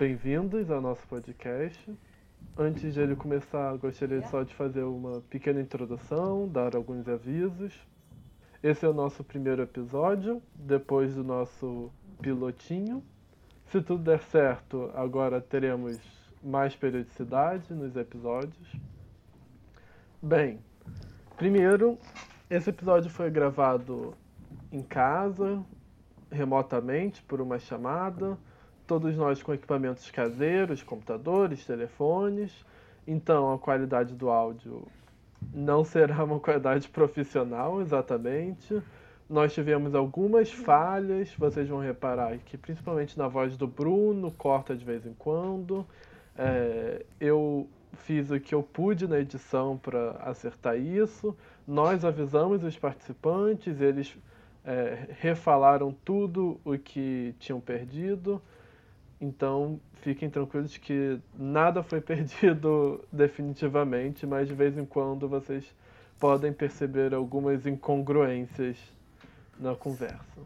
Bem-vindos ao nosso podcast. Antes de ele começar, gostaria só de fazer uma pequena introdução, dar alguns avisos. Esse é o nosso primeiro episódio, depois do nosso pilotinho. Se tudo der certo, agora teremos mais periodicidade nos episódios. Bem, primeiro, esse episódio foi gravado em casa, remotamente, por uma chamada. Todos nós com equipamentos caseiros, computadores, telefones. Então a qualidade do áudio não será uma qualidade profissional exatamente. Nós tivemos algumas falhas, vocês vão reparar que principalmente na voz do Bruno, corta de vez em quando. É, eu fiz o que eu pude na edição para acertar isso. Nós avisamos os participantes, eles é, refalaram tudo o que tinham perdido. Então fiquem tranquilos que nada foi perdido definitivamente, mas de vez em quando vocês podem perceber algumas incongruências na conversa.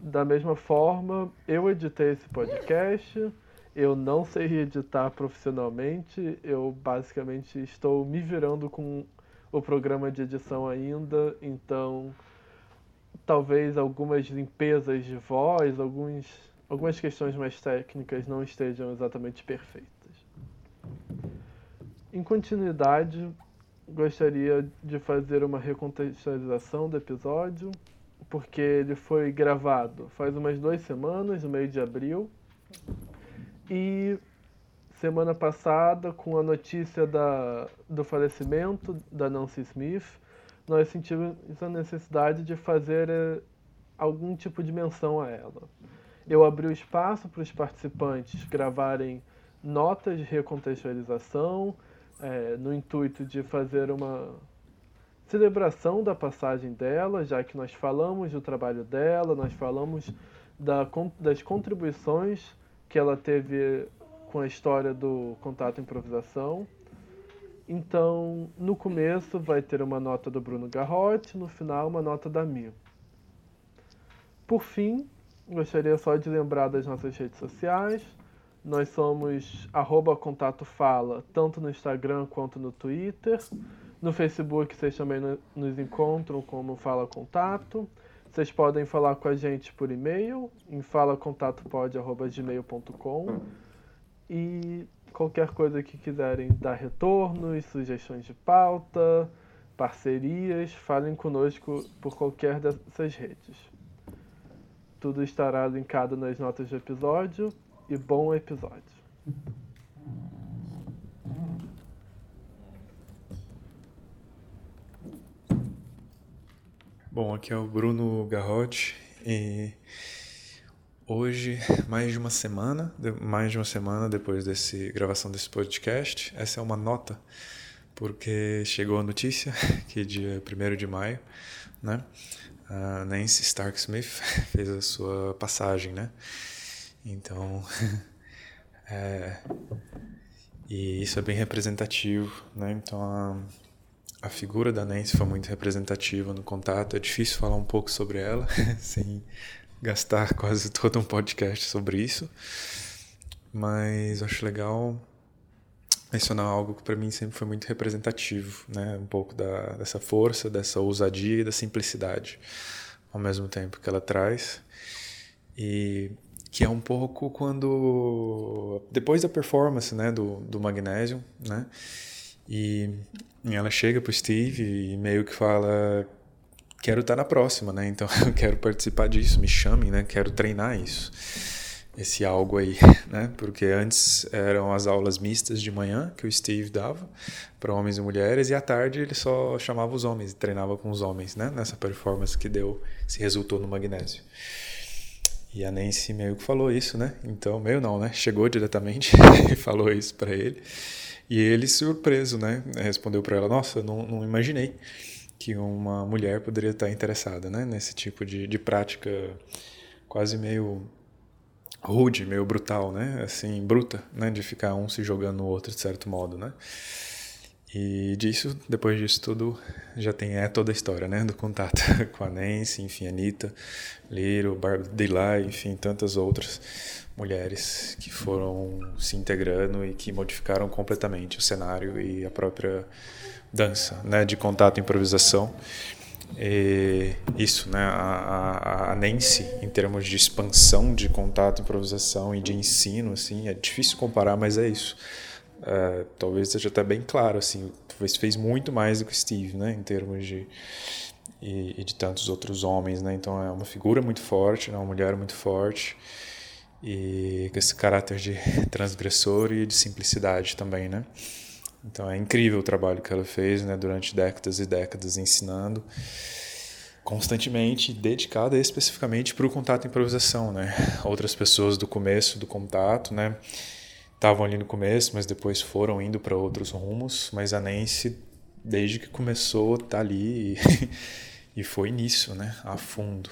Da mesma forma, eu editei esse podcast, eu não sei editar profissionalmente, eu basicamente estou me virando com o programa de edição ainda, então talvez algumas limpezas de voz, alguns algumas questões mais técnicas não estejam exatamente perfeitas. Em continuidade, gostaria de fazer uma recontextualização do episódio, porque ele foi gravado faz umas duas semanas, no meio de abril, e semana passada, com a notícia da, do falecimento da Nancy Smith, nós sentimos a necessidade de fazer eh, algum tipo de menção a ela eu abri o espaço para os participantes gravarem notas de recontextualização, é, no intuito de fazer uma celebração da passagem dela, já que nós falamos do trabalho dela, nós falamos da, das contribuições que ela teve com a história do contato improvisação. Então, no começo vai ter uma nota do Bruno Garrote, no final uma nota da Mi. Por fim, Gostaria só de lembrar das nossas redes sociais. Nós somos arroba contato fala, tanto no Instagram quanto no Twitter. No Facebook vocês também nos encontram como Fala Contato. Vocês podem falar com a gente por e-mail em falacontatopod.gmail.com e qualquer coisa que quiserem dar retornos, sugestões de pauta, parcerias, falem conosco por qualquer dessas redes. Tudo estará linkado nas notas do episódio e bom episódio. Bom, aqui é o Bruno Garrote e hoje, mais de uma semana, mais de uma semana depois dessa gravação desse podcast, essa é uma nota porque chegou a notícia que dia 1 de maio, né, a Nancy Stark Smith fez a sua passagem, né? Então, é, e isso é bem representativo, né? Então a, a figura da Nancy foi muito representativa no contato. É difícil falar um pouco sobre ela sem gastar quase todo um podcast sobre isso, mas acho legal mencionar algo que para mim sempre foi muito representativo, né? Um pouco da, dessa força, dessa ousadia e da simplicidade ao mesmo tempo que ela traz. E que é um pouco quando depois da performance, né, do do Magnesium, né? E ela chega pro Steve e meio que fala quero estar na próxima, né? Então eu quero participar disso, me chamem, né? Quero treinar isso esse algo aí, né? Porque antes eram as aulas mistas de manhã que o Steve dava para homens e mulheres e à tarde ele só chamava os homens treinava com os homens, né? Nessa performance que deu, se resultou no magnésio. E a Nancy meio que falou isso, né? Então, meio não, né? Chegou diretamente e falou isso para ele. E ele, surpreso, né? Respondeu para ela: Nossa, não, não imaginei que uma mulher poderia estar interessada, né? Nesse tipo de, de prática quase meio rude, meio brutal, né? Assim, bruta, né? De ficar um se jogando no outro de certo modo, né? E disso, depois disso tudo, já tem é toda a história, né? Do contato com a Nancy, enfim, Anitta, Liro, Barbara Daylight, enfim, tantas outras mulheres que foram se integrando e que modificaram completamente o cenário e a própria dança, né? De contato e improvisação. E isso, né? A, a, Nancy, em termos de expansão de contato, improvisação e de ensino, assim, é difícil comparar, mas é isso. Uh, talvez seja até bem claro, assim, talvez fez muito mais do que Steve, né, em termos de e, e, de tantos outros homens, né, então é uma figura muito forte, né, uma mulher muito forte. E com esse caráter de transgressor e de simplicidade também, né. Então é incrível o trabalho que ela fez, né, durante décadas e décadas ensinando constantemente dedicada especificamente para o contato e improvisação, né. Outras pessoas do começo do contato, né estavam ali no começo, mas depois foram indo para outros rumos. Mas a Nancy, desde que começou, tá ali e, e foi nisso, né? A fundo.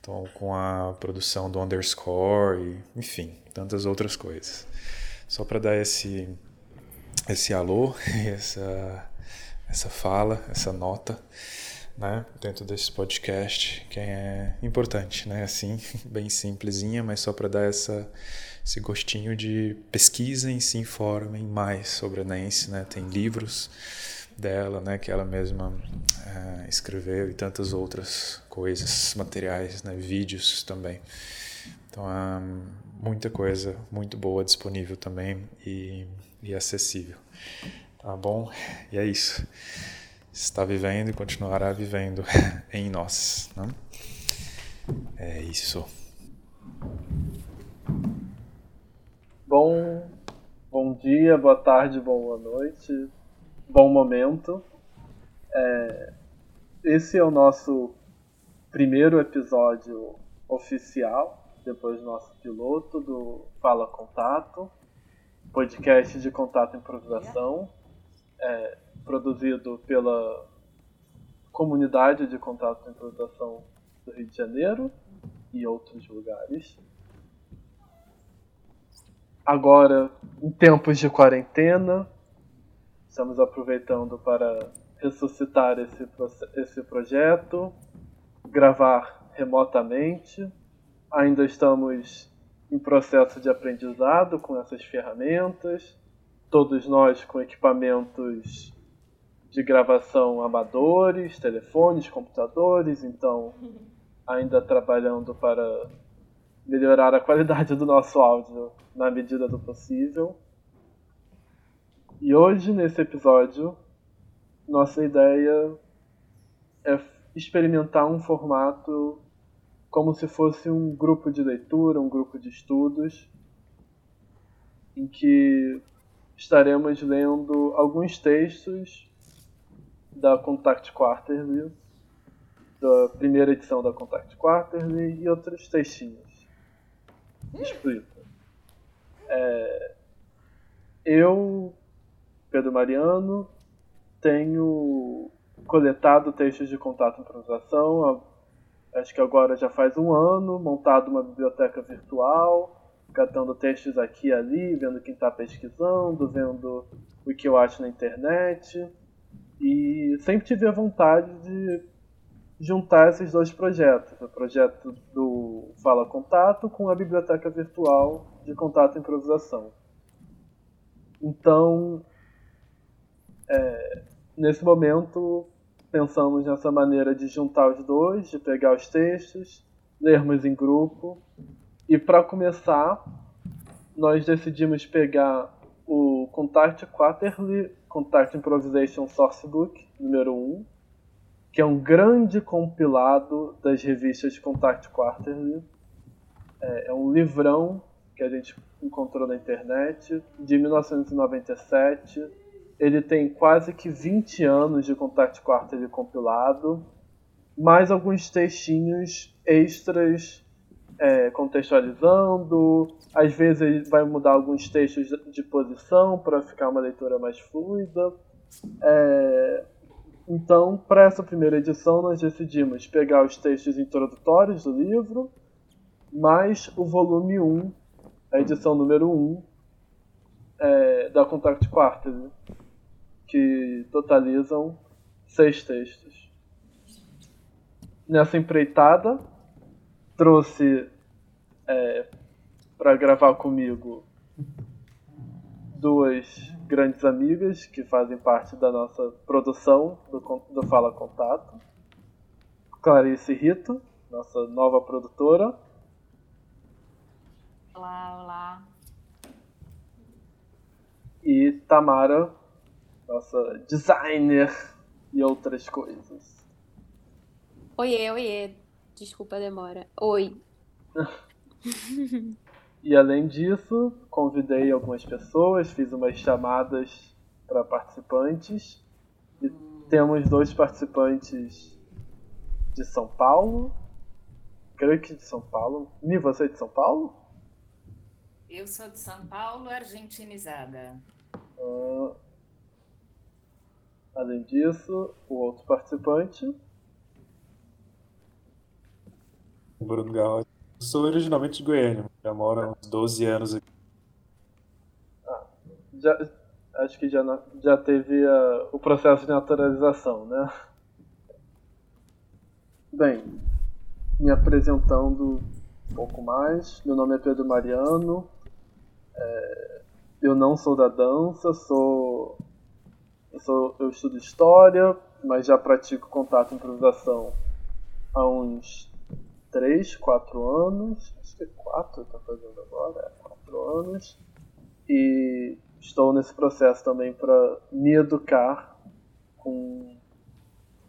Então, com a produção do Underscore, e, enfim, tantas outras coisas. Só para dar esse, esse alô, essa, essa fala, essa nota, né? Dentro desse podcast, que é importante, né? Assim, bem simplesinha, mas só para dar essa esse gostinho de pesquisem, se informem mais sobre a Nancy, né? Tem livros dela, né, que ela mesma é, escreveu e tantas outras coisas, materiais, né, vídeos também. Então, há muita coisa muito boa disponível também e, e acessível. Tá bom? E é isso. Está vivendo e continuará vivendo em nós. Né? É isso. Bom, bom dia, boa tarde, boa noite, bom momento. É, esse é o nosso primeiro episódio oficial, depois do nosso piloto do Fala Contato, podcast de contato e improvisação, é, produzido pela comunidade de contato e improvisação do Rio de Janeiro e outros lugares agora em tempos de quarentena. Estamos aproveitando para ressuscitar esse, esse projeto, gravar remotamente. Ainda estamos em processo de aprendizado com essas ferramentas, todos nós com equipamentos de gravação amadores, telefones, computadores, então ainda trabalhando para melhorar a qualidade do nosso áudio na medida do possível. E hoje, nesse episódio, nossa ideia é experimentar um formato como se fosse um grupo de leitura, um grupo de estudos, em que estaremos lendo alguns textos da Contact Quarterly, da primeira edição da Contact Quarterly e outros textinhos. Explico. É, eu, Pedro Mariano, tenho coletado textos de contato e improvisação. Acho que agora já faz um ano, montado uma biblioteca virtual, catando textos aqui e ali, vendo quem está pesquisando, vendo o que eu acho na internet. E sempre tive a vontade de juntar esses dois projetos, o projeto do Fala Contato com a biblioteca virtual de contato e improvisação. Então, é, nesse momento, pensamos nessa maneira de juntar os dois, de pegar os textos, lermos em grupo, e para começar, nós decidimos pegar o Contact Quarterly Contact Improvisation Sourcebook número 1, que é um grande compilado das revistas Contact Quarterly. É, é um livrão que a gente encontrou na internet, de 1997. Ele tem quase que 20 anos de Contact Quarterly compilado, mais alguns textinhos extras é, contextualizando. Às vezes vai mudar alguns textos de posição para ficar uma leitura mais fluida. É, então, para essa primeira edição, nós decidimos pegar os textos introdutórios do livro, mais o volume 1, a edição número 1 é, da Contact Quarterly. Que totalizam seis textos. Nessa empreitada, trouxe é, para gravar comigo duas grandes amigas que fazem parte da nossa produção do, do Fala Contato. Clarice Rito, nossa nova produtora. Olá, olá. E Tamara, nossa designer e outras coisas. Oiê, oiê. Desculpa a demora. Oi. e além disso, convidei algumas pessoas, fiz umas chamadas para participantes. E temos dois participantes de São Paulo. Creio que de São Paulo. Mi, você é de São Paulo? Eu sou de São Paulo, argentinizada. Uh, além disso, o outro participante. Bruno Garrote. Sou originalmente de Goiânia, já moro há uns 12 anos aqui. Ah, já, acho que já, já teve uh, o processo de naturalização, né? Bem, me apresentando um pouco mais. Meu nome é Pedro Mariano. É, eu não sou da dança, sou eu, sou, eu estudo história, mas já pratico contato e improvisação há uns 3, 4 anos. Acho que é 4 eu estou fazendo agora, é 4 anos. E estou nesse processo também para me educar com,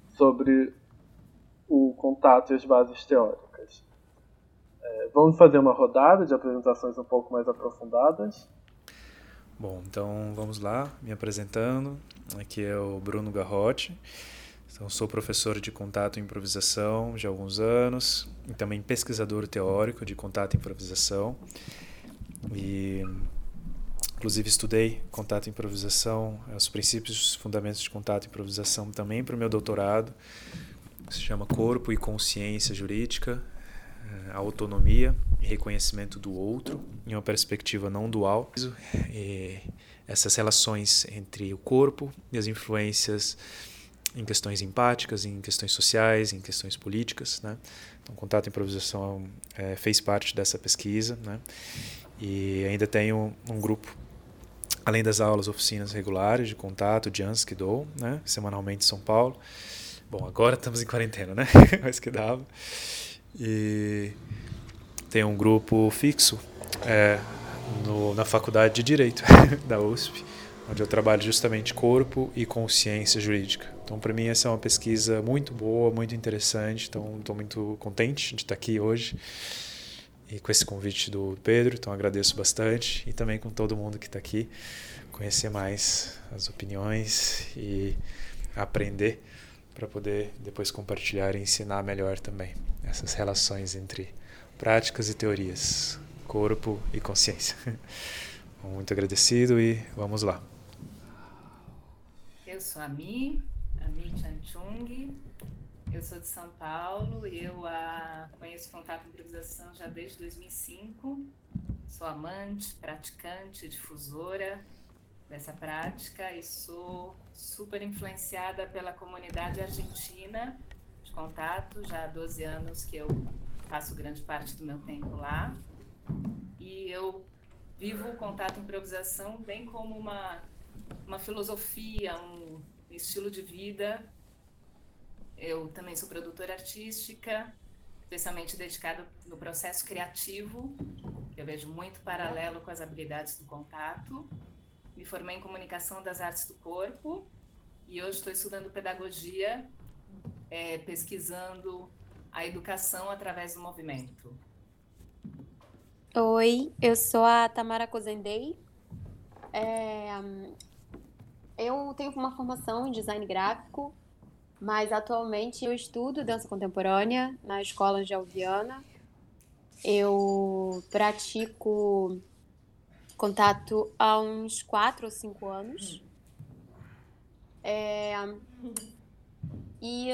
sobre o contato e as bases teóricas. É, vamos fazer uma rodada de apresentações um pouco mais aprofundadas. Bom, então vamos lá, me apresentando. Aqui é o Bruno Garrote. Então, sou professor de contato e improvisação já há alguns anos e também pesquisador teórico de contato e improvisação. E, inclusive, estudei contato e improvisação, os princípios os fundamentos de contato e improvisação também para o meu doutorado, que se chama Corpo e Consciência Jurídica, eh, autonomia e reconhecimento do outro em uma perspectiva não dual. E essas relações entre o corpo e as influências em questões empáticas, em questões sociais, em questões políticas. Né? Então, Contato e Improvisação é, fez parte dessa pesquisa. Né? E ainda tenho um grupo, além das aulas, oficinas regulares de contato, Jans, que dou, né? semanalmente em São Paulo. Bom, agora estamos em quarentena, né? Mas que dava. E tem um grupo fixo é, no, na faculdade de Direito da USP, onde eu trabalho justamente corpo e consciência jurídica. Então, para mim, essa é uma pesquisa muito boa, muito interessante. Então, estou muito contente de estar aqui hoje e com esse convite do Pedro. Então, agradeço bastante e também com todo mundo que está aqui, conhecer mais as opiniões e aprender para poder depois compartilhar e ensinar melhor também essas relações entre práticas e teorias, corpo e consciência. Muito agradecido e vamos lá. Eu sou a Mi, a Mi Chanchung. Eu sou de São Paulo eu a, conheço contato improvisação já desde 2005. Sou amante, praticante, difusora dessa prática e sou super influenciada pela comunidade argentina de contato. Já há 12 anos que eu passo grande parte do meu tempo lá. E eu vivo o contato improvisação bem como uma, uma filosofia, um estilo de vida. Eu também sou produtora artística, especialmente dedicada no processo criativo. Eu vejo muito paralelo com as habilidades do contato. Me formei em comunicação das artes do corpo e hoje estou estudando pedagogia, é, pesquisando a educação através do movimento. Oi, eu sou a Tamara Cozendei. É, eu tenho uma formação em design gráfico, mas atualmente eu estudo dança contemporânea na escola de Alviana. Eu pratico contato há uns quatro ou cinco anos. É, e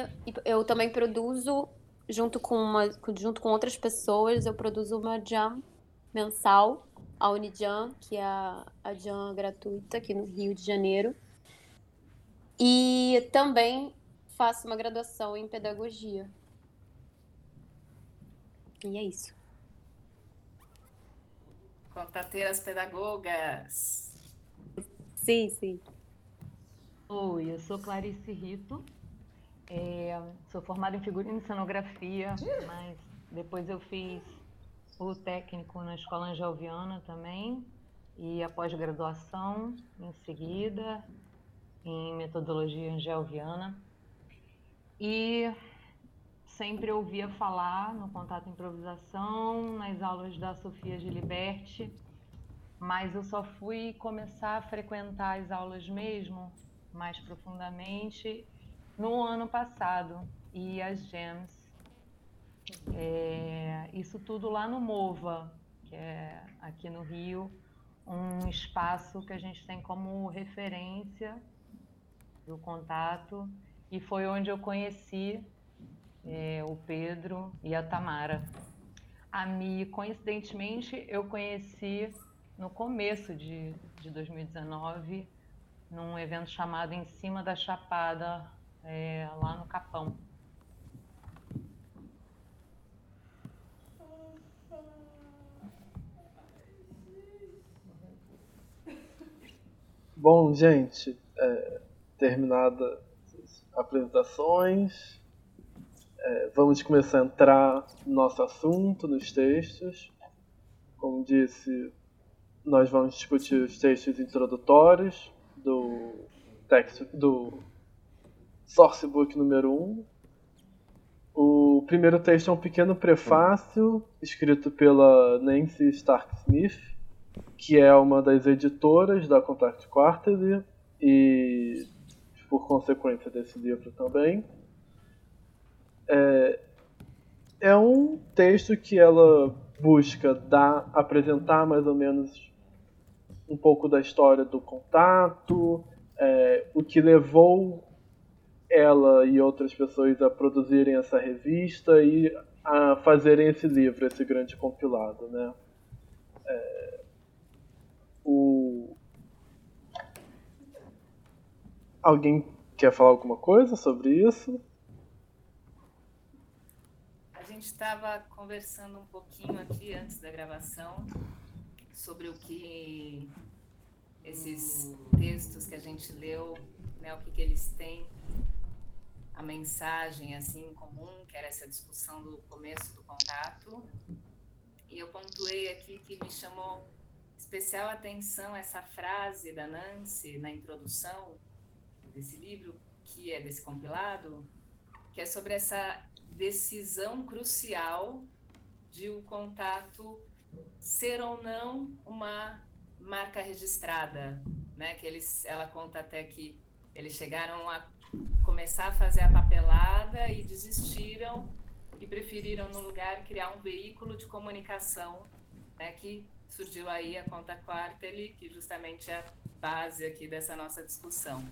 eu também produzo, junto com, uma, junto com outras pessoas, eu produzo uma jam mensal, a Unijam, que é a, a jam gratuita aqui no Rio de Janeiro. E também faço uma graduação em pedagogia. E é isso. Contateiras pedagogas. Sim, sim. Oi, eu sou Clarice Rito. É, sou formada em figurino e cenografia, mas depois eu fiz o técnico na Escola Angelviana também e a pós-graduação em seguida em metodologia angelviana. E sempre ouvia falar no contato improvisação, nas aulas da Sofia Giliberti, mas eu só fui começar a frequentar as aulas mesmo, mais profundamente, no ano passado, e as GEMS. É, isso tudo lá no MOVA, que é aqui no Rio, um espaço que a gente tem como referência do contato, e foi onde eu conheci é, o Pedro e a Tamara. A Mi, coincidentemente, eu conheci no começo de, de 2019, num evento chamado Em Cima da Chapada, é, lá no Capão. Bom, gente, é, terminadas as apresentações, vamos começar a entrar no nosso assunto, nos textos. Como disse, nós vamos discutir os textos introdutórios do texto do Sourcebook número 1. O primeiro texto é um pequeno prefácio escrito pela Nancy Stark Smith, que é uma das editoras da Contact Quarterly e por consequência desse livro também. É, é um texto que ela busca dar, apresentar mais ou menos um pouco da história do contato, é, o que levou ela e outras pessoas a produzirem essa revista e a fazerem esse livro, esse grande compilado, né? É, o... Alguém quer falar alguma coisa sobre isso? Gente estava conversando um pouquinho aqui antes da gravação sobre o que esses textos que a gente leu, né, o que, que eles têm, a mensagem assim em comum, que era essa discussão do começo do contato. E eu pontuei aqui que me chamou especial atenção essa frase da Nancy na introdução desse livro, que é desse compilado, que é sobre essa decisão crucial de o contato ser ou não uma marca registrada, né? Que eles, ela conta até que eles chegaram a começar a fazer a papelada e desistiram e preferiram no lugar criar um veículo de comunicação, né? Que surgiu aí a conta Quarterly, que justamente é a base aqui dessa nossa discussão.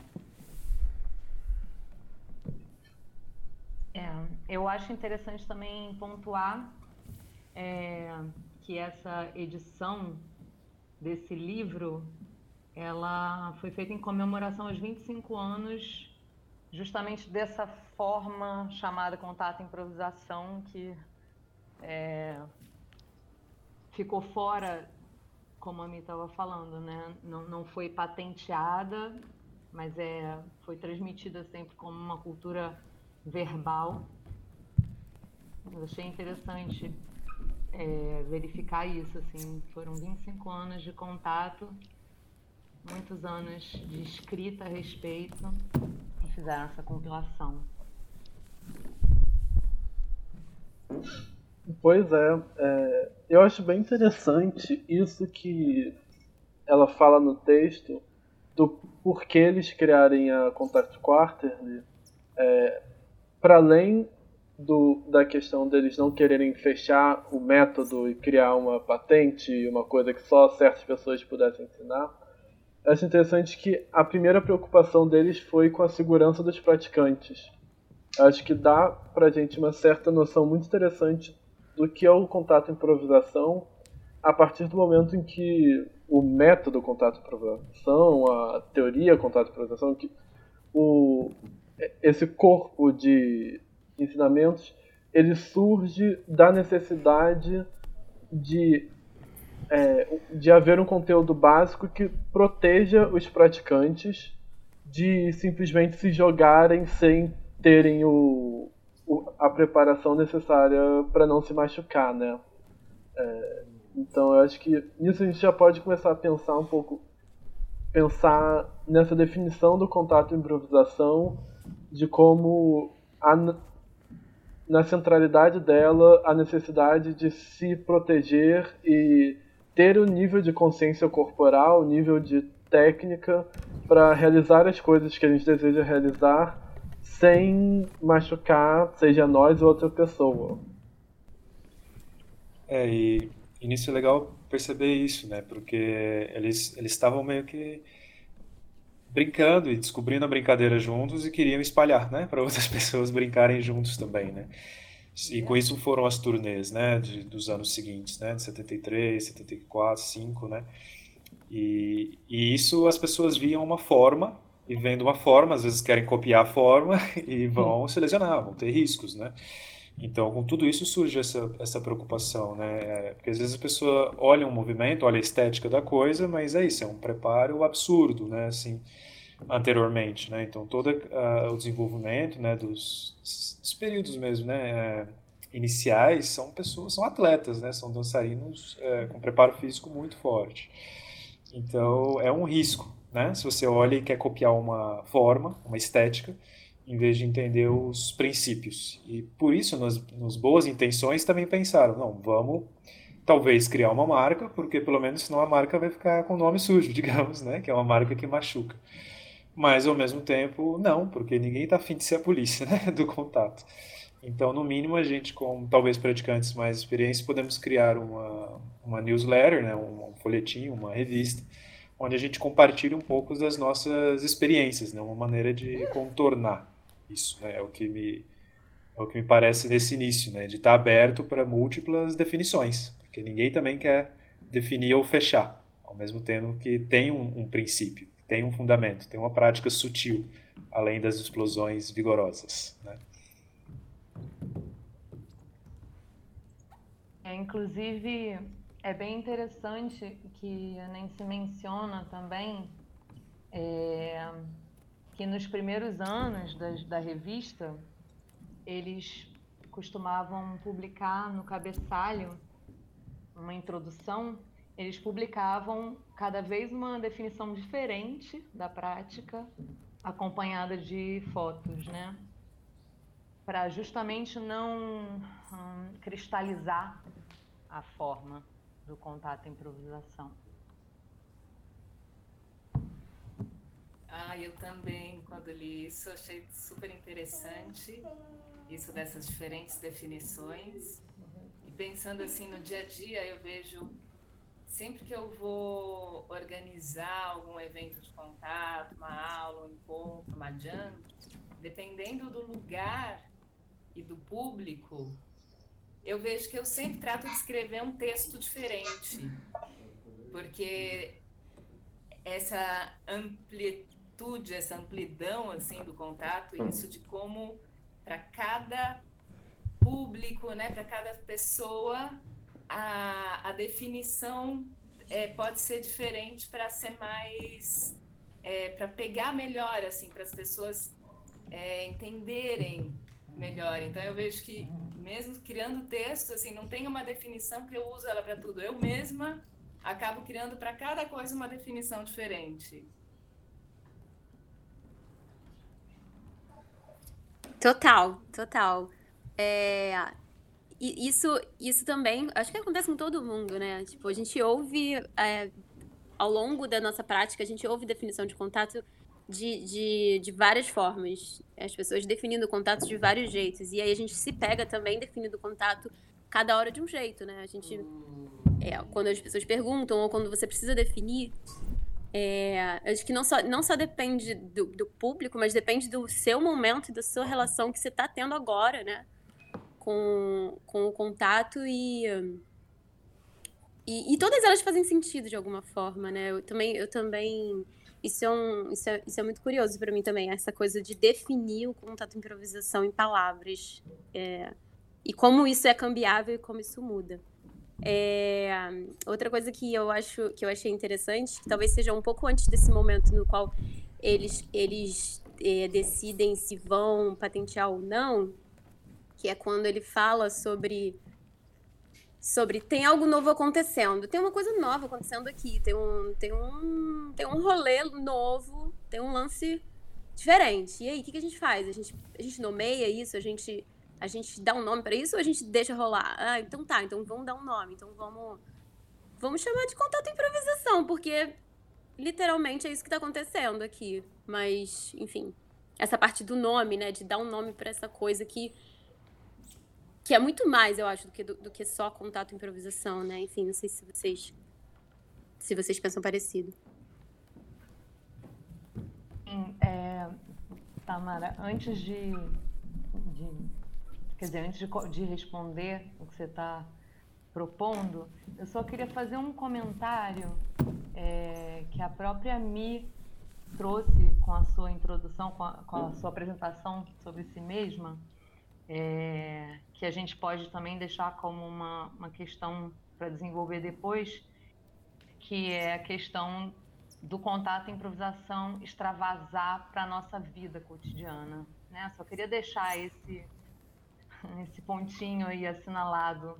É, eu acho interessante também pontuar é, que essa edição desse livro ela foi feita em comemoração aos 25 anos justamente dessa forma chamada contato improvisação que é, ficou fora como a Mi estava falando, né? Não, não foi patenteada, mas é, foi transmitida sempre como uma cultura verbal. Eu achei interessante é, verificar isso, assim, foram 25 anos de contato, muitos anos de escrita a respeito e fizeram essa compilação. Pois é, é, eu acho bem interessante isso que ela fala no texto do porquê eles criarem a Contact Quarterly. É, para além do, da questão deles não quererem fechar o método e criar uma patente, uma coisa que só certas pessoas pudessem ensinar, acho interessante que a primeira preocupação deles foi com a segurança dos praticantes. Acho que dá pra gente uma certa noção muito interessante do que é o contato improvisação a partir do momento em que o método contato improvisação, a teoria contato improvisação, que o, esse corpo de ensinamentos ele surge da necessidade de, é, de haver um conteúdo básico que proteja os praticantes de simplesmente se jogarem sem terem o, o a preparação necessária para não se machucar, né? É, então eu acho que nisso a gente já pode começar a pensar um pouco, pensar nessa definição do contato e improvisação, de como a, na centralidade dela a necessidade de se proteger e ter o nível de consciência corporal, o nível de técnica para realizar as coisas que a gente deseja realizar sem machucar, seja nós ou outra pessoa. É, e, e nisso é legal perceber isso, né? Porque eles eles estavam meio que brincando e descobrindo a brincadeira juntos e queriam espalhar, né, para outras pessoas brincarem juntos também, né? E com isso foram as turnês, né, de, dos anos seguintes, né, de 73, 74, 5, né? E, e isso as pessoas viam uma forma e vendo uma forma, às vezes querem copiar a forma e vão se lesionar, vão ter riscos, né? Então, com tudo isso surge essa, essa preocupação, né? É, porque às vezes a pessoa olha um movimento, olha a estética da coisa, mas é isso, é um preparo absurdo, né? Assim, anteriormente, né? Então, todo uh, o desenvolvimento, né, dos, dos períodos mesmo, né, é, iniciais, são pessoas, são atletas, né? São dançarinos é, com preparo físico muito forte. Então, é um risco, né? Se você olha e quer copiar uma forma, uma estética, em vez de entender os princípios. E por isso, nas, nas boas intenções, também pensaram, não, vamos talvez criar uma marca, porque pelo menos senão a marca vai ficar com o nome sujo, digamos, né? Que é uma marca que machuca. Mas ao mesmo tempo, não, porque ninguém está afim de ser a polícia, né? Do contato. Então, no mínimo, a gente, com talvez praticantes mais experientes, podemos criar uma, uma newsletter, né? um, um folhetim, uma revista, onde a gente compartilha um pouco das nossas experiências, né? uma maneira de contornar isso, né? É o que me é o que me parece nesse início, né? De estar aberto para múltiplas definições, porque ninguém também quer definir ou fechar, ao mesmo tempo que tem um, um princípio, tem um fundamento, tem uma prática sutil, além das explosões vigorosas, né? É, inclusive, é bem interessante que a Nancy menciona também é, que nos primeiros anos da, da revista, eles costumavam publicar no cabeçalho uma introdução, eles publicavam cada vez uma definição diferente da prática, acompanhada de fotos, né? Para justamente não hum, cristalizar a forma do contato improvisação. Ah, eu também, quando li isso, achei super interessante isso dessas diferentes definições. E pensando assim no dia a dia, eu vejo sempre que eu vou organizar algum evento de contato, uma aula, um encontro, uma jam, dependendo do lugar e do público, eu vejo que eu sempre trato de escrever um texto diferente, porque essa amplitude amplitude, essa amplidão assim do contato, hum. isso de como para cada público, né, para cada pessoa, a, a definição é, pode ser diferente para ser mais, é, para pegar melhor, assim, para as pessoas é, entenderem melhor. Então eu vejo que mesmo criando texto, assim, não tem uma definição que eu uso ela para tudo. Eu mesma acabo criando para cada coisa uma definição diferente. Total, total. É, isso, isso também, acho que acontece com todo mundo, né? Tipo, a gente ouve, é, ao longo da nossa prática, a gente ouve definição de contato de, de, de várias formas. As pessoas definindo contato de vários jeitos. E aí a gente se pega também definindo contato cada hora de um jeito, né? A gente. É, quando as pessoas perguntam ou quando você precisa definir, é, acho que não só, não só depende do, do, público, mas depende do seu momento e da sua relação que você está tendo agora, né? Com, com o contato e, e, e. todas elas fazem sentido de alguma forma, né? Eu também, eu também isso é, um, isso é, isso é muito curioso para mim também, essa coisa de definir o contato improvisação em palavras. É, e como isso é cambiável e como isso muda. É, outra coisa que eu acho que eu achei interessante, que talvez seja um pouco antes desse momento no qual eles, eles é, decidem se vão patentear ou não, que é quando ele fala sobre sobre tem algo novo acontecendo, tem uma coisa nova acontecendo aqui, tem um tem um tem um rolê novo, tem um lance diferente. E aí, o que, que a gente faz? A gente a gente nomeia isso, a gente a gente dá um nome para isso ou a gente deixa rolar? Ah, então tá, então vamos dar um nome, então vamos vamos chamar de contato improvisação, porque literalmente é isso que está acontecendo aqui. Mas, enfim, essa parte do nome, né, de dar um nome para essa coisa que que é muito mais, eu acho, do que do, do, que só contato improvisação, né? Enfim, não sei se vocês se vocês pensam parecido. Sim, é, Tamara, antes de, de Quer dizer, antes de, de responder o que você está propondo, eu só queria fazer um comentário é, que a própria Mi trouxe com a sua introdução, com a, com a sua apresentação sobre si mesma, é, que a gente pode também deixar como uma, uma questão para desenvolver depois, que é a questão do contato e improvisação extravasar para a nossa vida cotidiana. Né? Só queria deixar esse esse pontinho aí assinalado,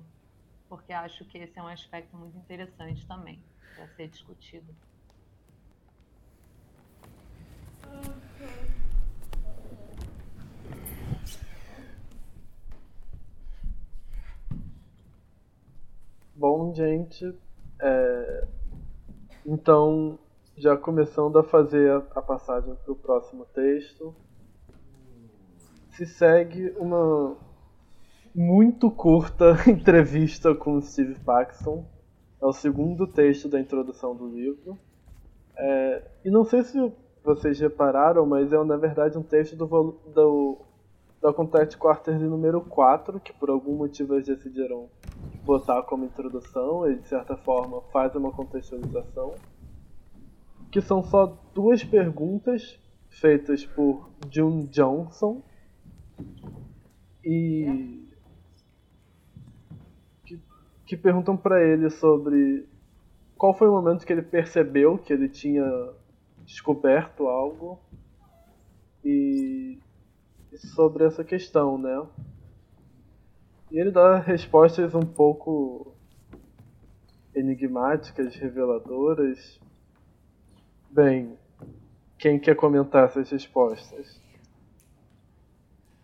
porque acho que esse é um aspecto muito interessante também para ser discutido. Bom, gente, é... então já começando a fazer a passagem para o próximo texto, se segue uma muito curta entrevista com Steve Paxton. É o segundo texto da introdução do livro. É, e não sei se vocês repararam, mas é na verdade um texto do, do, da Contact Quarterly número 4, que por algum motivo eles decidiram botar como introdução, e de certa forma faz uma contextualização. Que são só duas perguntas feitas por June Johnson. E que perguntam para ele sobre qual foi o momento que ele percebeu que ele tinha descoberto algo e sobre essa questão, né? E ele dá respostas um pouco enigmáticas, reveladoras. Bem, quem quer comentar essas respostas?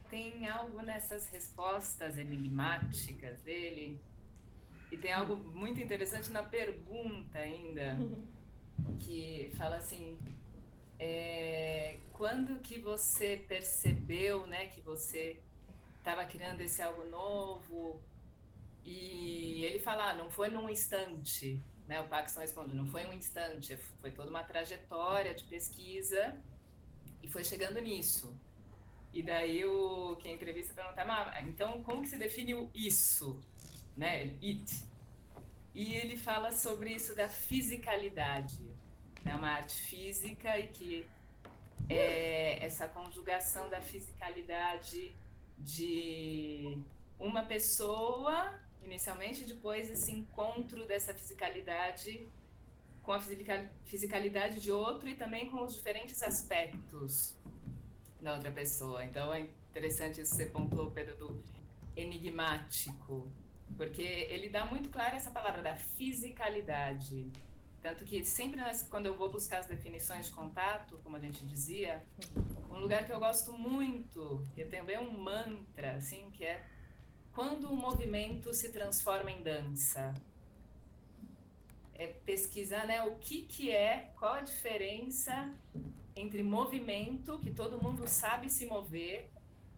Tem algo nessas respostas enigmáticas dele e tem algo muito interessante na pergunta ainda, que fala assim, é, quando que você percebeu, né, que você estava criando esse algo novo? E ele fala, ah, não foi num instante, né? O Paxson responde, não foi um instante, foi toda uma trajetória de pesquisa e foi chegando nisso. E daí o quem entrevista pergunta, ah, então como que se define o isso? Né? It. E ele fala sobre isso da fisicalidade, né? uma arte física e que é essa conjugação da fisicalidade de uma pessoa inicialmente, depois esse encontro dessa fisicalidade com a fisicalidade de outro e também com os diferentes aspectos da outra pessoa. Então é interessante isso que você pontuou, Pedro, do enigmático, porque ele dá muito claro essa palavra da fisicalidade. Tanto que sempre nas, quando eu vou buscar as definições de contato, como a gente dizia, um lugar que eu gosto muito, que é também um mantra, assim, que é quando o movimento se transforma em dança. É pesquisar né, o que, que é, qual a diferença entre movimento, que todo mundo sabe se mover,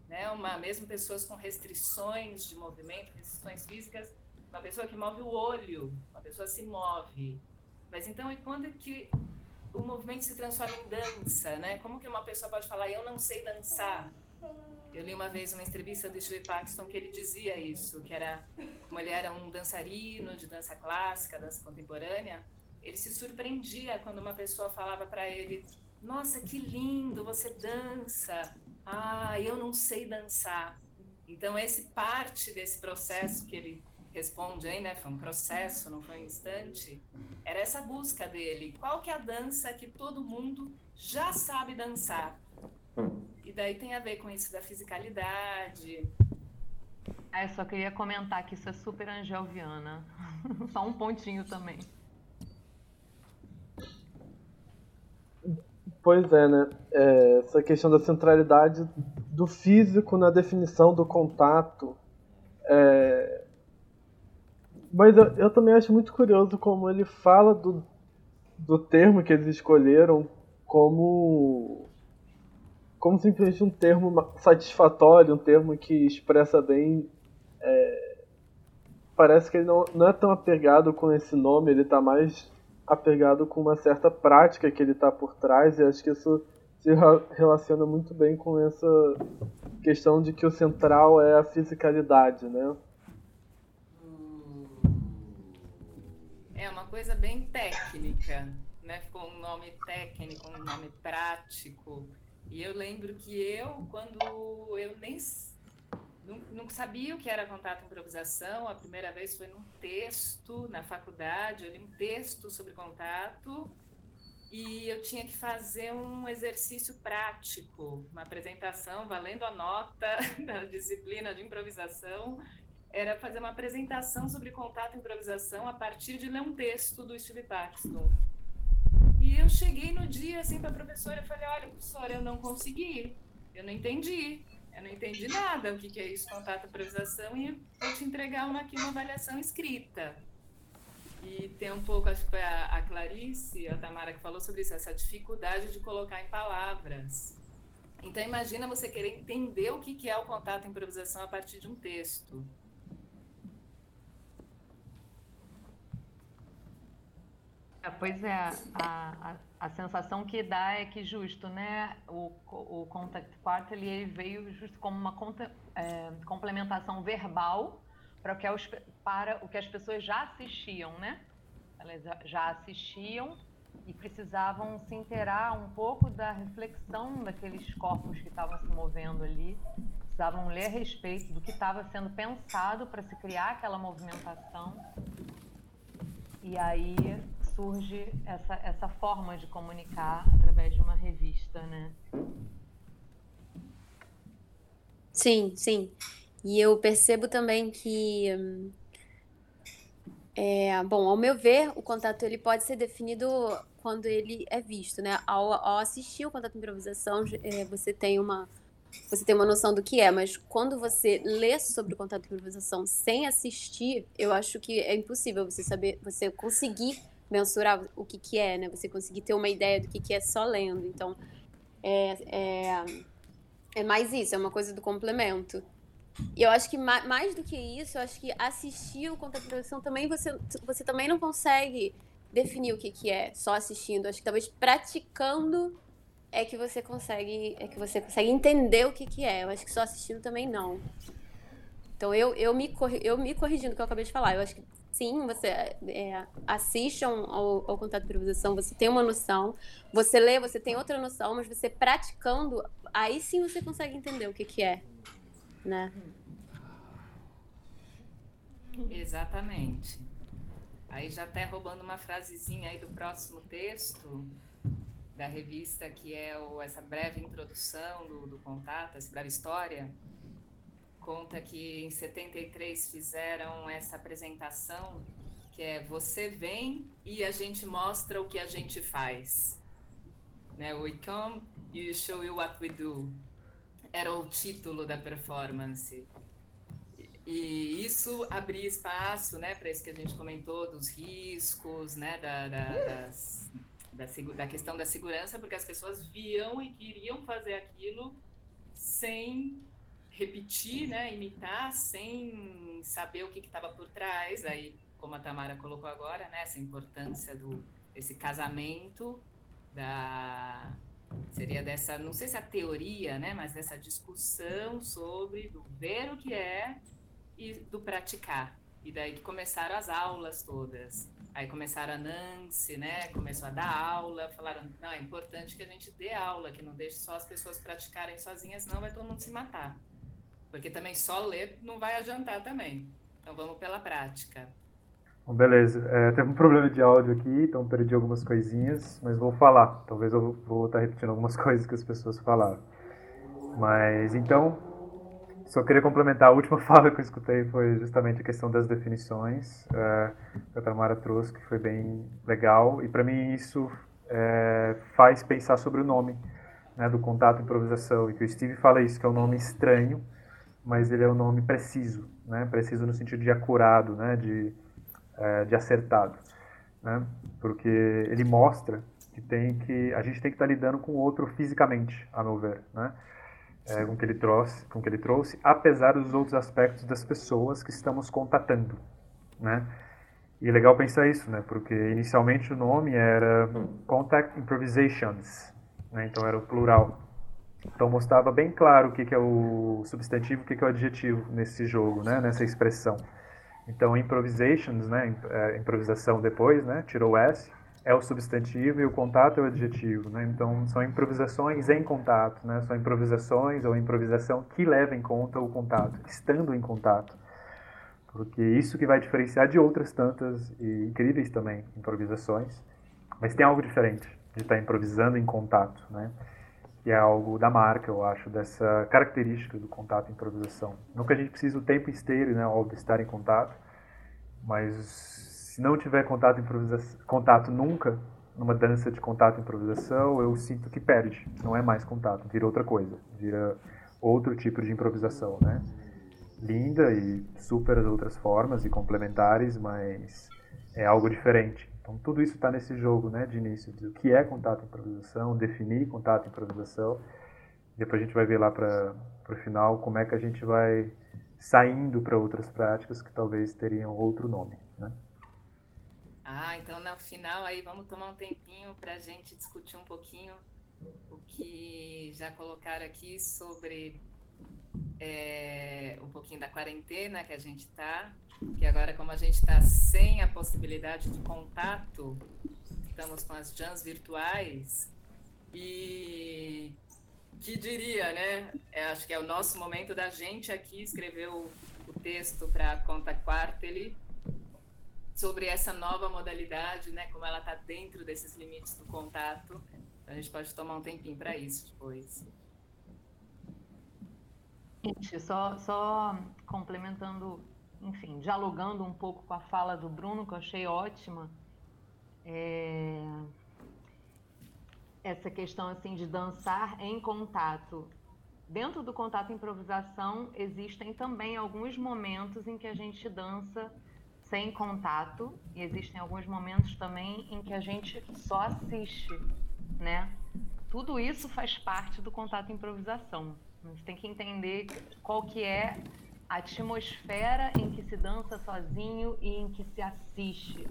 né? Uma mesmo pessoas com restrições de movimento, restrições físicas, uma pessoa que move o olho, uma pessoa se move. Mas então, e quando que o movimento se transforma em dança, né? Como que uma pessoa pode falar, eu não sei dançar? Eu li uma vez uma entrevista do Steve Paxton que ele dizia isso, que era como ele era um dançarino de dança clássica, dança contemporânea, ele se surpreendia quando uma pessoa falava para ele: Nossa, que lindo, você dança. Ah, eu não sei dançar. Então, esse parte desse processo que ele responde aí, né? Foi um processo, não foi um instante. Era essa busca dele. Qual que é a dança que todo mundo já sabe dançar? E daí tem a ver com isso da fisicalidade. É, só queria comentar que isso é super angelviana. Só um pontinho também. Pois é, né? É, essa questão da centralidade do físico na definição do contato. É... Mas eu, eu, também acho muito curioso como ele fala do, do termo que eles escolheram como como simplesmente um termo satisfatório, um termo que expressa bem. É... Parece que ele não, não é tão apegado com esse nome, ele está mais apegado com uma certa prática que ele está por trás, e acho que isso se relaciona muito bem com essa questão de que o central é a fisicalidade, né? É uma coisa bem técnica, né? Ficou um nome técnico, um nome prático. E eu lembro que eu, quando eu nem não, sabia o que era contato improvisação. A primeira vez foi num texto na faculdade, eu li um texto sobre contato e eu tinha que fazer um exercício prático, uma apresentação valendo a nota da disciplina de improvisação. Era fazer uma apresentação sobre contato e improvisação a partir de ler um texto do Steve Paxton. E eu cheguei no dia assim para a professora e falei: Olha, professora, eu não consegui, eu não entendi. Eu não entendi nada o que, que é isso, contato improvisação, e vou te entregar uma, aqui uma avaliação escrita. E tem um pouco, acho que foi a, a Clarice, a Tamara que falou sobre isso, essa dificuldade de colocar em palavras. Então imagina você querer entender o que, que é o contato improvisação a partir de um texto. É, pois é, a, a, a, sensação que dá é que justo, né, o, o Contact Quarto ele, ele veio justo como uma conta, é, complementação verbal para o, que as, para o que as pessoas já assistiam, né? Elas já assistiam e precisavam se inteirar um pouco da reflexão daqueles corpos que estavam se movendo ali, precisavam ler a respeito do que estava sendo pensado para se criar aquela movimentação. E aí surge essa, essa forma de comunicar através de uma revista, né? Sim, sim. E eu percebo também que, é, bom, ao meu ver, o contato ele pode ser definido quando ele é visto, né? Ao, ao assistir o contato de improvisação, é, você tem uma você tem uma noção do que é, mas quando você lê sobre o contato de improvisação sem assistir, eu acho que é impossível você saber, você conseguir mensurar o que, que é, né? Você conseguir ter uma ideia do que, que é só lendo. Então, é, é, é mais isso, é uma coisa do complemento. E eu acho que mais do que isso, eu acho que assistir o contato de produção também você, você também não consegue definir o que, que é só assistindo. Acho que talvez praticando é que você consegue é que você consegue entender o que, que é. Eu acho que só assistindo também não. Então eu, eu, me, eu me corrigindo o que eu acabei de falar. Eu acho que sim, você é, assiste ao, ao contato de improvisação, você tem uma noção, você lê, você tem outra noção, mas você praticando, aí sim você consegue entender o que, que é, né? Exatamente. Aí já até roubando uma frasezinha aí do próximo texto da revista, que é o, essa breve introdução do, do contato, essa breve história, conta que em 73 fizeram essa apresentação que é você vem e a gente mostra o que a gente faz. Né? We come you show you what we do. Era o título da performance. E isso abria espaço né, para isso que a gente comentou, dos riscos, né, da, da, das, da, da questão da segurança, porque as pessoas viam e queriam fazer aquilo sem repetir, né, imitar sem saber o que estava por trás. Aí, como a Tamara colocou agora, né, essa importância do esse casamento da seria dessa, não sei se a teoria, né, mas dessa discussão sobre do ver o que é e do praticar. E daí que começaram as aulas todas. Aí começaram a Nancy, né? Começou a dar aula, falaram, não, é importante que a gente dê aula, que não deixe só as pessoas praticarem sozinhas, não vai todo mundo se matar. Porque também só ler não vai adiantar também. Então vamos pela prática. Bom, beleza. É, teve um problema de áudio aqui, então perdi algumas coisinhas, mas vou falar. Talvez eu vou estar repetindo algumas coisas que as pessoas falaram. Mas então, só queria complementar, a última fala que eu escutei foi justamente a questão das definições é, que a Tamara trouxe, que foi bem legal, e para mim isso é, faz pensar sobre o nome né, do contato improvisação, e que o Steve fala isso, que é um nome estranho, mas ele é um nome preciso, né, preciso no sentido de acurado, né, de, é, de acertado, né, porque ele mostra que tem que a gente tem que estar tá lidando com o outro fisicamente, a meu ver, né, é, com que ele trouxe, com que ele trouxe, apesar dos outros aspectos das pessoas que estamos contatando, né? E é legal pensar isso, né? Porque inicialmente o nome era Contact Improvisations, né? Então era o plural. Então mostrava bem claro o que, que é o substantivo, o que, que é o adjetivo nesse jogo, né? Nessa expressão. Então improvisations, né? É, improvisação depois, né? Tirou o S é o substantivo e o contato é o adjetivo, né? Então são improvisações em contato, né? São improvisações ou improvisação que leva em conta o contato, estando em contato. Porque isso que vai diferenciar de outras tantas e incríveis também improvisações, mas tem algo diferente de estar improvisando em contato, né? Que é algo da marca, eu acho, dessa característica do contato improvisação. Não que a gente precise o tempo inteiro, né, óbvio, estar em contato, mas se não tiver contato, contato nunca, numa dança de contato e improvisação, eu sinto que perde. Não é mais contato, vira outra coisa, vira outro tipo de improvisação, né? Linda e super as outras formas e complementares, mas é algo diferente. Então tudo isso está nesse jogo, né, de início, o que é contato e improvisação, definir contato e improvisação. Depois a gente vai ver lá para o final como é que a gente vai saindo para outras práticas que talvez teriam outro nome, né? Ah, então no final aí vamos tomar um tempinho para a gente discutir um pouquinho o que já colocaram aqui sobre é, um pouquinho da quarentena que a gente está, que agora como a gente está sem a possibilidade de contato, estamos com as jams virtuais e que diria, né? É, acho que é o nosso momento da gente aqui escrever o, o texto para a conta Quarterly sobre essa nova modalidade, né, como ela está dentro desses limites do contato. Então, a gente pode tomar um tempinho para isso depois. Gente, só, só complementando, enfim, dialogando um pouco com a fala do Bruno, que eu achei ótima. É... Essa questão assim de dançar em contato. Dentro do contato improvisação existem também alguns momentos em que a gente dança sem contato e existem alguns momentos também em que a gente só assiste, né? Tudo isso faz parte do contato improvisação. A gente tem que entender qual que é a atmosfera em que se dança sozinho e em que se assiste.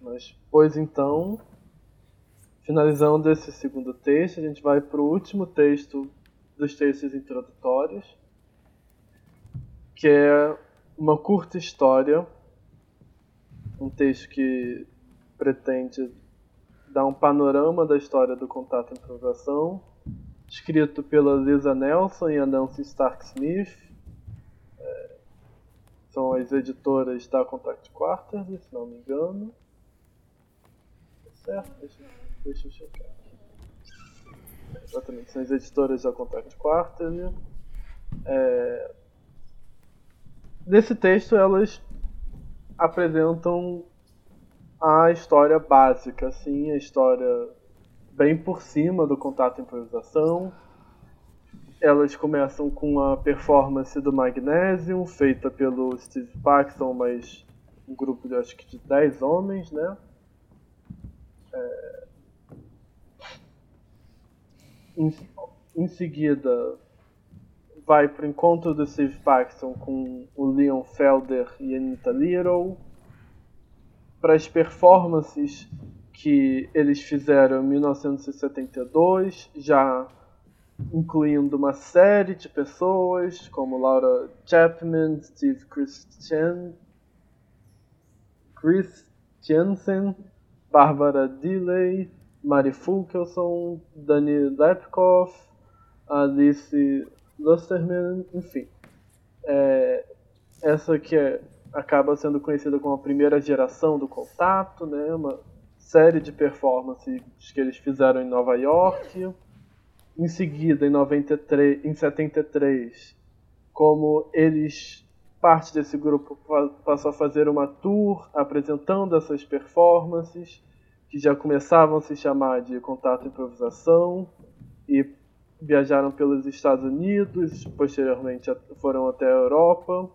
Mas, pois então, finalizando esse segundo texto, a gente vai para o último texto dos textos introdutórios, que é uma curta história, um texto que pretende dar um panorama da história do contato e improvisação, escrito pela Lisa Nelson e a Nancy Stark Smith. É, são as editoras da Contact Quarters, se não me engano certo? Deixa, deixa eu checar. Exatamente, são as editoras da Contact Quarterly. É... Nesse texto elas apresentam a história básica, assim, a história bem por cima do contato e improvisação. Elas começam com a performance do Magnesium, feita pelo Steve Paxton, mas um grupo de acho que de 10 homens, né? É... Em, em seguida, vai pro encontro do Steve Paxton com o Leon Felder e Anita Little, para as performances que eles fizeram em 1972, já incluindo uma série de pessoas como Laura Chapman, Steve Christian, Christiansen, Barbara Dilley, Mari Fulkelson, Dani Lepkoff, Alice Lusterman, enfim. É, essa que é, acaba sendo conhecida como a primeira geração do contato, né? uma série de performances que eles fizeram em Nova York. Em seguida, em, 93, em 73, como eles, parte desse grupo, passou a fazer uma tour apresentando essas performances, que já começavam a se chamar de Contato Improvisação, e viajaram pelos Estados Unidos, posteriormente foram até a Europa,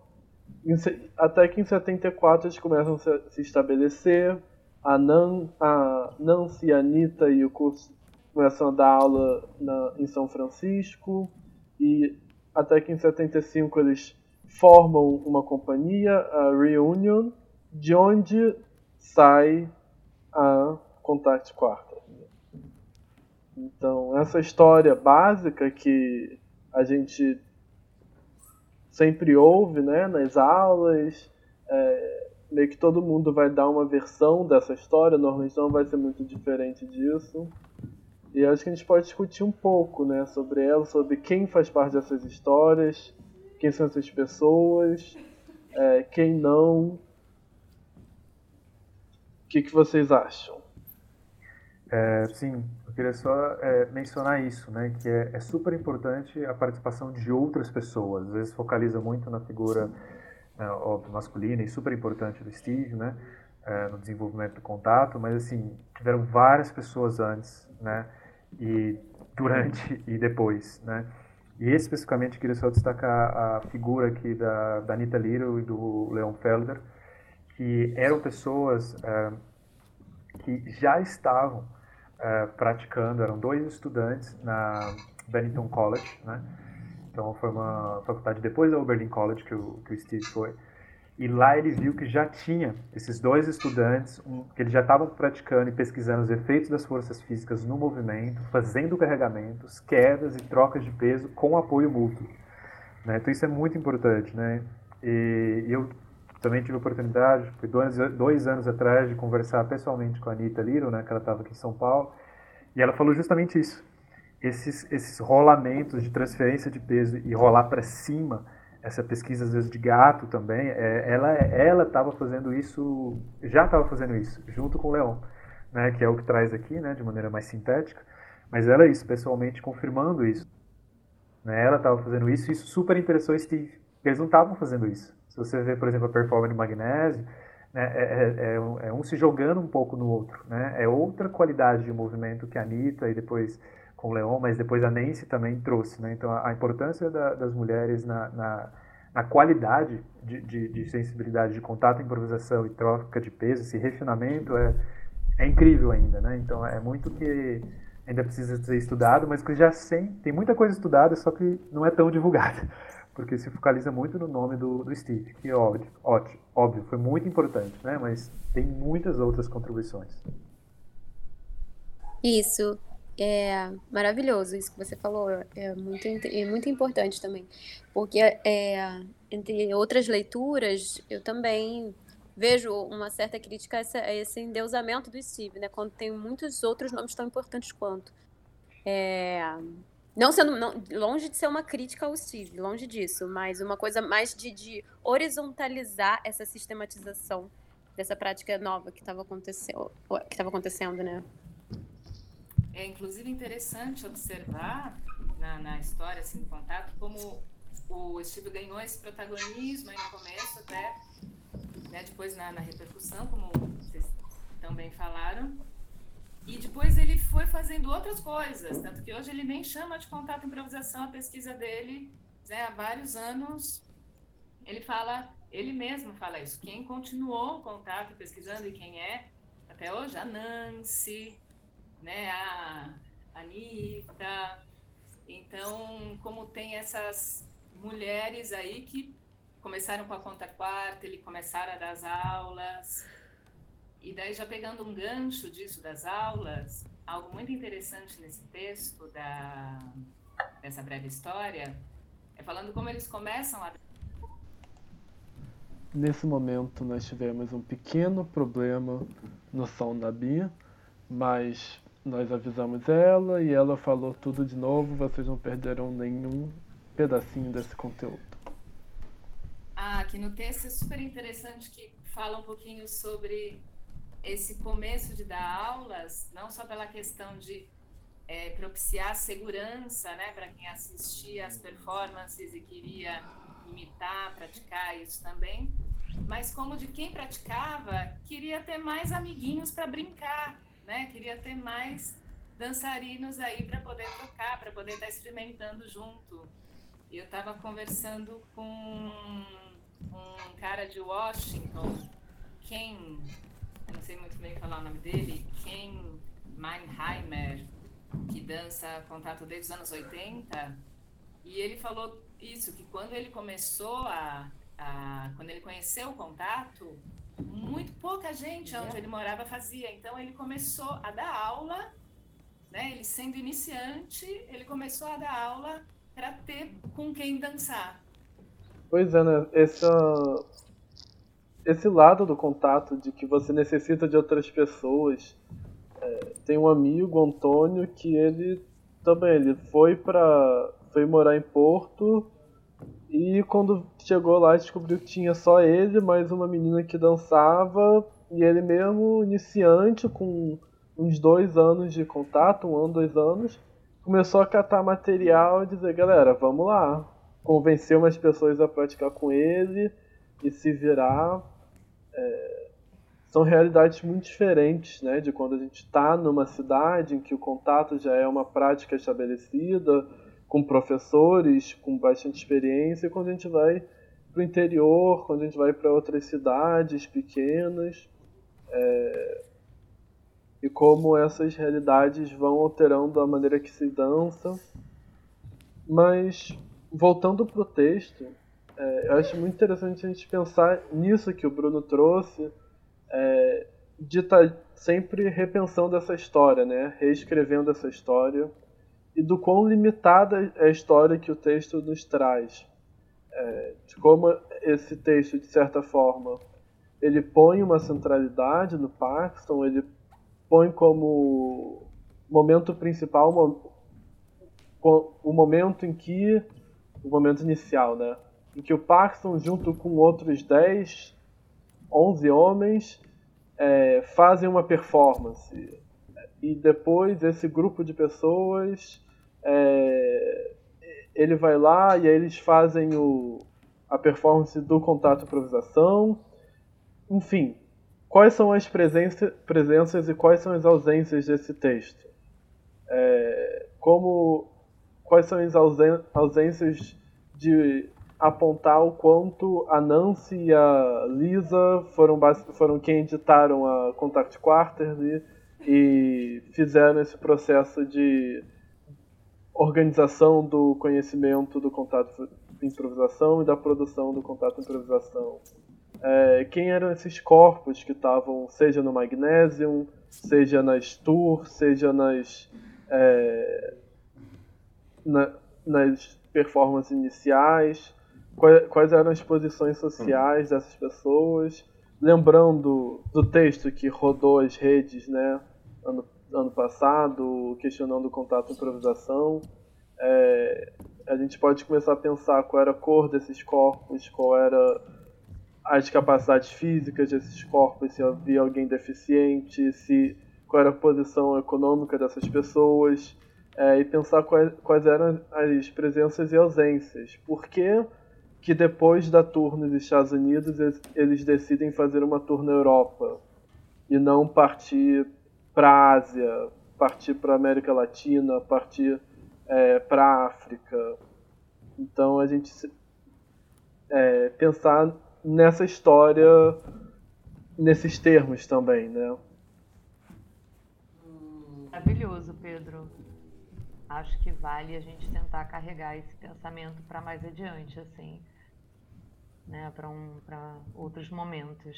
até que em 74 eles começam a se estabelecer, a, Nan, a Nancy, a Anitta e o curso começam a dar aula na, em São Francisco, e até que em 75 eles formam uma companhia, a Reunion, de onde sai a Contact Quarta. Então, essa história básica que a gente sempre ouve né, nas aulas, é, meio que todo mundo vai dar uma versão dessa história, normalmente não vai ser muito diferente disso. E acho que a gente pode discutir um pouco né, sobre ela, sobre quem faz parte dessas histórias, quem são essas pessoas, é, quem não. O que, que vocês acham? É, sim, eu queria só é, mencionar isso, né, que é, é, super importante a participação de outras pessoas. Às vezes focaliza muito na figura é, óbvio, masculina e super importante do Steve, né, é, no desenvolvimento do contato, mas assim tiveram várias pessoas antes, né, e durante e depois, né. E especificamente queria só destacar a figura aqui da, da Anita Little e do Leon Felder, que eram pessoas é, que já estavam uh, praticando, eram dois estudantes na Bennington College, né? Então foi uma faculdade depois da Oberlin College que o, que o Steve foi. E lá ele viu que já tinha esses dois estudantes, um, que eles já estavam praticando e pesquisando os efeitos das forças físicas no movimento, fazendo carregamentos, quedas e trocas de peso com apoio mútuo. Né? Então isso é muito importante, né? E eu também tive a oportunidade, foi dois, dois anos atrás, de conversar pessoalmente com a Anitta Little, né, que ela estava aqui em São Paulo, e ela falou justamente isso. Esses, esses rolamentos de transferência de peso e rolar para cima, essa pesquisa às vezes de gato também, é, ela ela estava fazendo isso, já estava fazendo isso, junto com o Leon, né, que é o que traz aqui, né, de maneira mais sintética, mas ela é isso, pessoalmente confirmando isso. Né, ela estava fazendo isso e isso super interessou Steve, porque eles não estavam fazendo isso. Se você vê, por exemplo, a performance de magnésio, né, é, é, é, um, é, um, se jogando um pouco no outro. Né? É outra qualidade de movimento que a Anitta e depois com o Leon, mas depois a Nancy também trouxe. Né? Então, a, a importância da, das mulheres na, na, na qualidade de, de, de, sensibilidade de contato, improvisação e troca de peso, esse refinamento é, é incrível ainda. Né? Então, é muito que ainda precisa ser estudado, mas que já tem muita coisa estudada, só que não é tão divulgada porque se focaliza muito no nome do, do Steve, que óbvio, ótimo, óbvio, foi muito importante, né? Mas tem muitas outras contribuições. Isso, é maravilhoso isso que você falou, é muito, é muito importante também, porque é, entre outras leituras, eu também vejo uma certa crítica a esse, a esse endeusamento do Steve, né? Quando tem muitos outros nomes tão importantes quanto. É, não sendo não, longe de ser uma crítica ao Steve, longe disso, mas uma coisa mais de, de horizontalizar essa sistematização dessa prática nova que estava acontecendo, que estava acontecendo, né? É inclusive interessante observar na, na história assim, do contato como o Steve ganhou esse protagonismo aí no começo até né, depois na, na repercussão, como vocês também falaram, e depois ele foi fazendo outras coisas, tanto que hoje ele nem chama de contato improvisação a pesquisa dele, né, há vários anos. Ele fala, ele mesmo fala isso. Quem continuou o contato pesquisando e quem é até hoje a Nancy, né, a Anitta. Então, como tem essas mulheres aí que começaram com a conta quarta, ele começaram a dar as aulas. E daí, já pegando um gancho disso das aulas, algo muito interessante nesse texto da, dessa breve história é falando como eles começam a. Nesse momento, nós tivemos um pequeno problema no som da Bia, mas nós avisamos ela e ela falou tudo de novo, vocês não perderão nenhum pedacinho desse conteúdo. Ah, aqui no texto é super interessante que fala um pouquinho sobre esse começo de dar aulas, não só pela questão de é, propiciar segurança né, para quem assistia às performances e queria imitar, praticar isso também, mas como de quem praticava queria ter mais amiguinhos para brincar, né? Queria ter mais dançarinos aí para poder tocar, para poder estar tá experimentando junto. Eu estava conversando com um cara de Washington, Ken, não sei muito bem falar o nome dele, Ken Meinheimer, que dança contato desde os anos 80, e ele falou isso, que quando ele começou a, a quando ele conheceu o contato, muito pouca gente onde ele morava fazia. Então ele começou a dar aula, né? Ele sendo iniciante, ele começou a dar aula para ter com quem dançar. Pois é, né? Esse, esse lado do contato de que você necessita de outras pessoas. É, tem um amigo, Antônio, que ele também ele foi para foi morar em Porto e quando chegou lá, descobriu que tinha só ele, mais uma menina que dançava, e ele mesmo, iniciante, com uns dois anos de contato, um ano, dois anos, começou a catar material e dizer, galera, vamos lá. Convenceu umas pessoas a praticar com ele e se virar. É... São realidades muito diferentes, né? De quando a gente está numa cidade em que o contato já é uma prática estabelecida, com professores com bastante experiência, e quando a gente vai para o interior, quando a gente vai para outras cidades pequenas, é, e como essas realidades vão alterando a maneira que se dança. Mas, voltando para o texto, é, eu acho muito interessante a gente pensar nisso que o Bruno trouxe, é, de estar tá sempre repensando essa história, né? reescrevendo essa história e do quão limitada é a história que o texto nos traz. É, de como esse texto, de certa forma, ele põe uma centralidade no Paxton, ele põe como momento principal o momento em que o momento inicial, né, em que o Paxton junto com outros 10, 11 homens é, fazem uma performance e depois esse grupo de pessoas é, ele vai lá e aí eles fazem o, a performance do contato improvisação. Enfim, quais são as presença, presenças e quais são as ausências desse texto? É, como quais são as ausências de apontar o quanto a Nancy e a Lisa foram, foram quem editaram a Contact Quarterly e fizeram esse processo de organização do conhecimento do contato improvisação e da produção do contato improvisação. É, quem eram esses corpos que estavam, seja no Magnesium, seja nas Tour, seja nas, é, na, nas performances iniciais, quais, eram as posições sociais dessas pessoas, lembrando do texto que rodou as redes, né, ano ano passado, questionando o contato e improvisação, é, a gente pode começar a pensar qual era a cor desses corpos, qual era as capacidades físicas desses corpos, se havia alguém deficiente, se qual era a posição econômica dessas pessoas, é, e pensar quais, quais, eram as presenças e ausências. Por que, depois da tour nos Estados Unidos eles, decidem fazer uma tour na Europa e não partir para Ásia, partir para América Latina, partir é, para África. Então a gente é, pensar nessa história nesses termos também, né? Maravilhoso, Pedro. acho que vale a gente tentar carregar esse pensamento para mais adiante, assim, né, para um, outros momentos.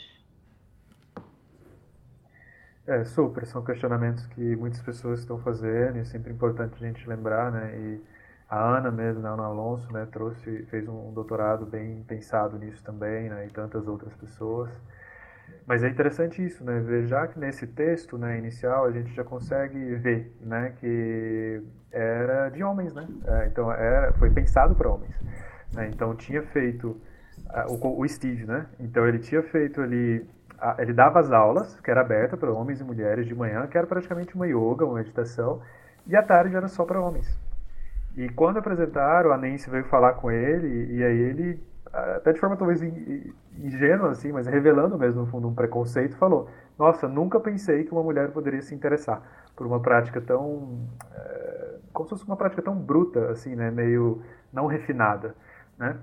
É, super, são questionamentos que muitas pessoas estão fazendo e é sempre importante a gente lembrar, né, e a Ana mesmo, né, a Ana Alonso, né, trouxe, fez um doutorado bem pensado nisso também, né, e tantas outras pessoas. Mas é interessante isso, né? Ver já que nesse texto né, inicial a gente já consegue ver né, que era de homens, né? É, então era, foi pensado para homens. Né? Então tinha feito o, o, Steve, né? Então ele tinha feito ali, ele dava as aulas, que era aberta para homens e mulheres de manhã, que era praticamente uma yoga, uma meditação, e à tarde era só para homens. E quando apresentaram, a Nancy veio falar com ele, e aí ele até de forma talvez ingênua, assim, mas revelando mesmo, no fundo, um preconceito, falou: Nossa, nunca pensei que uma mulher poderia se interessar por uma prática tão. É, como se fosse uma prática tão bruta, assim, né? Meio não refinada, né?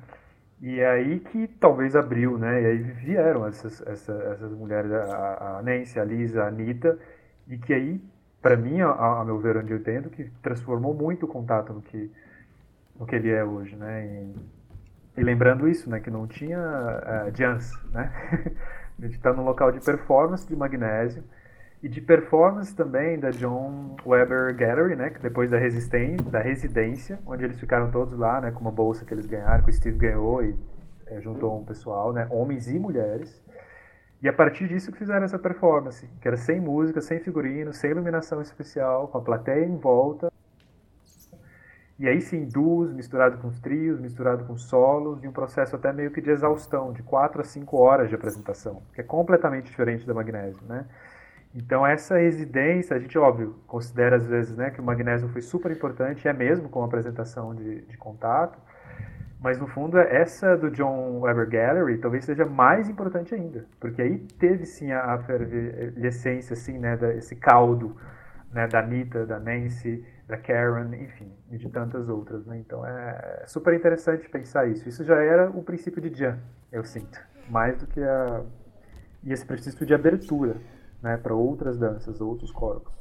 E é aí que talvez abriu, né? E aí vieram essas, essas, essas mulheres, a, a Nancy, a Lisa, a Anitta, e que aí, para mim, a, a, meu ver, onde eu entendo, que transformou muito o contato no que, no que ele é hoje, né? E, e lembrando isso, né, que não tinha uh, jazz, né? a gente está num local de performance de magnésio e de performance também da John Weber Gallery, né, que depois da, da residência, onde eles ficaram todos lá, né, com uma bolsa que eles ganharam, que o Steve ganhou e é, juntou um pessoal, né, homens e mulheres. E a partir disso que fizeram essa performance, que era sem música, sem figurino, sem iluminação especial, com a plateia em volta, e aí sim, duos misturado com os trios, misturado com solos, e um processo até meio que de exaustão, de 4 a 5 horas de apresentação, que é completamente diferente da magnésio, né? Então essa residência, a gente, óbvio, considera às vezes né, que o magnésio foi super importante, é mesmo com a apresentação de, de contato, mas no fundo essa do John Weber Gallery talvez seja mais importante ainda, porque aí teve sim a, a essência, assim, né, da, esse caldo né, da Anitta, da Nancy, da Karen, enfim, e de tantas outras. Né? Então é super interessante pensar isso. Isso já era o princípio de Jan, eu sinto, mais do que a e esse princípio de abertura, né, para outras danças, outros corpos.